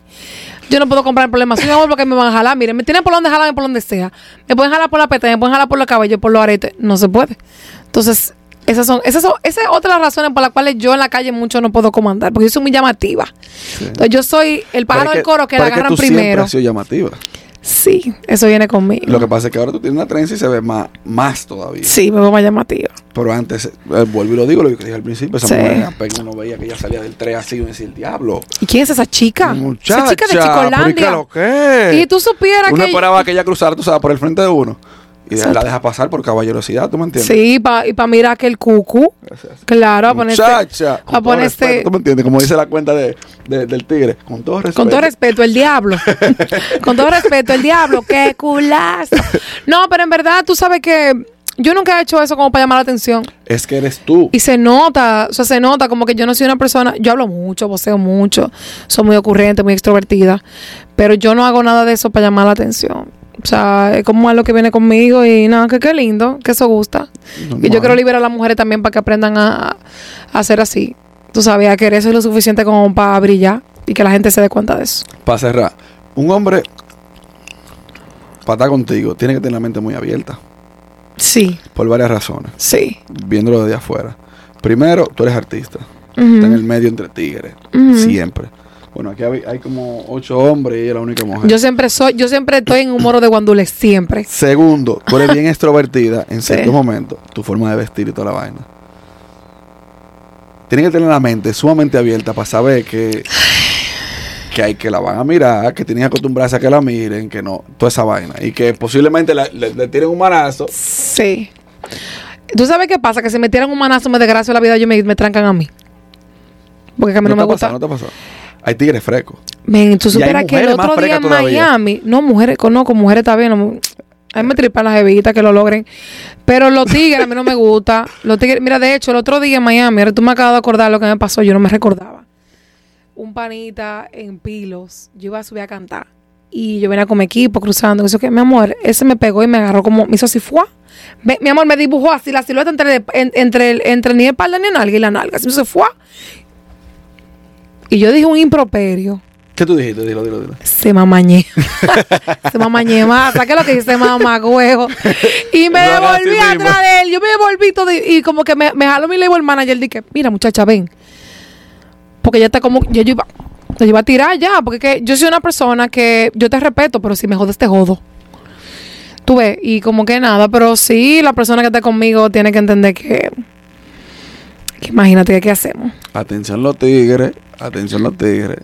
Yo no puedo comprar problemas. Soy amor porque me van a jalar. Miren, me tienen por donde jalarme por donde sea. Me pueden jalar por la peta, me pueden jalar por los cabellos, por los aretes. No se puede. Entonces, esas son, esas son, esas son otras razones por las cuales yo en la calle mucho no puedo comandar, porque yo soy muy llamativa. Entonces, yo soy el pájaro es del coro que la es agarran tú siempre primero. has sido llamativa. Sí, eso viene conmigo. Lo que pasa es que ahora tú tienes una trenza y se ve más, más todavía. Sí, me veo más llamativa. Pero antes, eh, vuelvo y lo digo, lo que dije al principio, esa Sí. mujer apenas uno veía que ella salía del 3 así y uno decía, el diablo. ¿Y quién es esa chica? Muchacha, esa chica de ¿pero y qué Chicolandia. lo que? Y tú supieras Uno que... esperaba que ella cruzara, tú sabes, por el frente de uno. Y la deja pasar por caballerosidad, ¿tú me entiendes? Sí, pa- y para mirar que el cucu. Gracias. Claro, a ponerse. Muchacha, a respeto, ¿tú me entiendes? Como dice la cuenta de, de- del tigre, con todo respeto. Con todo respeto, el diablo. con todo respeto, el diablo. ¡Qué culazo! No, pero en verdad, tú sabes que yo nunca he hecho eso como para llamar la atención. Es que eres tú. Y se nota, o sea, se nota como que yo no soy una persona. Yo hablo mucho, voceo mucho, soy muy ocurrente, muy extrovertida. Pero yo no hago nada de eso para llamar la atención. O sea, es como algo que viene conmigo y nada, que qué lindo, que eso gusta. Y yo quiero liberar a las mujeres también para que aprendan a, a ser así. Tú sabes, a querer eso es lo suficiente como para brillar y que la gente se dé cuenta de eso. Para cerrar, un hombre para estar contigo tiene que tener la mente muy abierta. Sí, Por varias razones. sí. Viéndolo desde afuera. Primero, tú eres artista. Está en el medio entre tigres. Siempre. Bueno, aquí hay, hay como ocho hombres y ella es la única mujer. Yo siempre soy, yo siempre estoy en un moro de guandules, siempre. Segundo, tú eres bien extrovertida en Sí. ciertos momentos. Tu forma de vestir y toda la vaina. Tienes que tener la mente sumamente abierta para saber que, que hay que la van a mirar, que tienes que acostumbrarse a que la miren, que no, toda esa vaina. Y que posiblemente la- le, le tiren un manazo. Sí. ¿Tú sabes qué pasa? Que si me tiran un manazo, me desgracio la vida, ellos me, me trancan a mí. Porque a mí no, ¿No, me gusta. pasado? ¿No te ha pasado? Hay tigres frescos. Men, tú Y supieras que el otro día en todavía. Miami, no, mujeres, no, con mujeres bien. no, a mí me tripan las evitas que lo logren. Pero los tigres a mí no me gusta. Los tigres, mira, de hecho, el otro día en Miami, ahora tú me acabas de acordar lo que me pasó, yo no me recordaba. Un panita en pilos, yo iba a subir a cantar. Y yo venía con mi equipo cruzando. Eso que, mi amor, ese me pegó y me agarró como, me hizo así, ¡fua! Me- mi amor, me dibujó así la silueta entre, en- entre, el- entre ni el espalda ni el nalga y la nalga. Así me hizo, ¡fua! Y yo dije un improperio. ¿Qué tú dijiste? Dilo, dilo, dilo. Se mamañé. se mamañé más. ¿Sabes lo que dice mamá, huevo? Y me No devolví mismo. atrás de él. Yo me devolví todo y, y como que me, me jaló mi label manager. Dije, mira, muchacha, ven. Porque ya está como. Yo, yo iba, yo iba a tirar ya. Porque que yo soy una persona que yo te respeto, pero si me jodes, te jodo. Tú ves, y como que nada, pero sí, la persona que está conmigo tiene que entender que. que imagínate que qué hacemos. Atención los tigres, atención los tigres.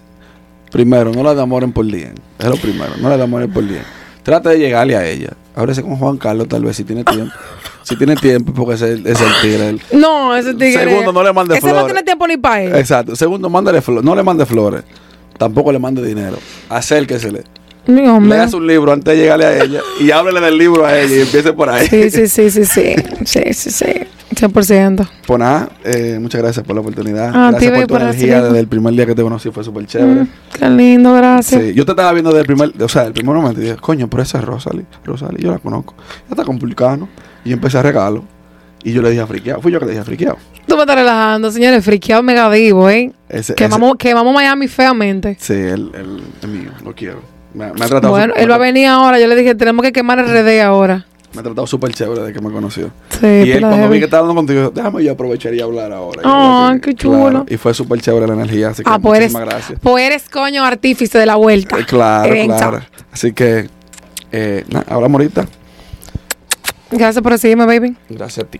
Primero, no la enamoren por día. Es lo primero, no la enamoren por día. Trata de llegarle a ella. Ábrese con Juan Carlos tal vez si tiene tiempo. si tiene tiempo, porque es el, es el tigre. No, ese tigre. Segundo, no le mande Ese no flores. tiene tiempo ni para él. Exacto. Segundo, mándale flores. No le mande flores. Tampoco le mande dinero. Acérquesele. Mi hombre. Lea su libro antes de llegarle a ella y háblele del libro a ella y empiece por ahí. Sí, sí, sí, sí, sí. Sí, sí, sí. 100%. Pues nada, eh, muchas gracias por la oportunidad. Ah, gracias por tu energía desde el primer día que te conocí. Fue súper chévere. Mm, qué lindo, gracias. Sí, yo te estaba viendo desde el primer, o sea, el primer momento y dije, coño, pero esa es Rosalie, Rosalie, yo la conozco. Ella está con Vulcano. Y yo empecé a regalo. Y yo le dije a friqueado. Fui yo que le dije a friqueado. Tú me estás relajando, señores. Friqueado mega vivo, ¿eh? Ese, Quemamos, quemamos Miami feamente. ese- sí, él, él es mío, lo quiero. Me, me ha tratado Bueno, él va a venir ahora. Yo le dije, tenemos que quemar el RD ahora. Me ha tratado súper chévere desde que me conoció. Sí, y él cuando vi que estaba hablando contigo, déjame yo aprovechar y hablar ahora. Ah, qué chulo. Y fue súper chévere la energía, así que Ah, pues eres, muchísimas gracias. pues eres coño artífice de la vuelta. Eh, claro, claro. Así que, eh, nada, hablamos ahorita. Gracias por seguirme, baby. Gracias a ti.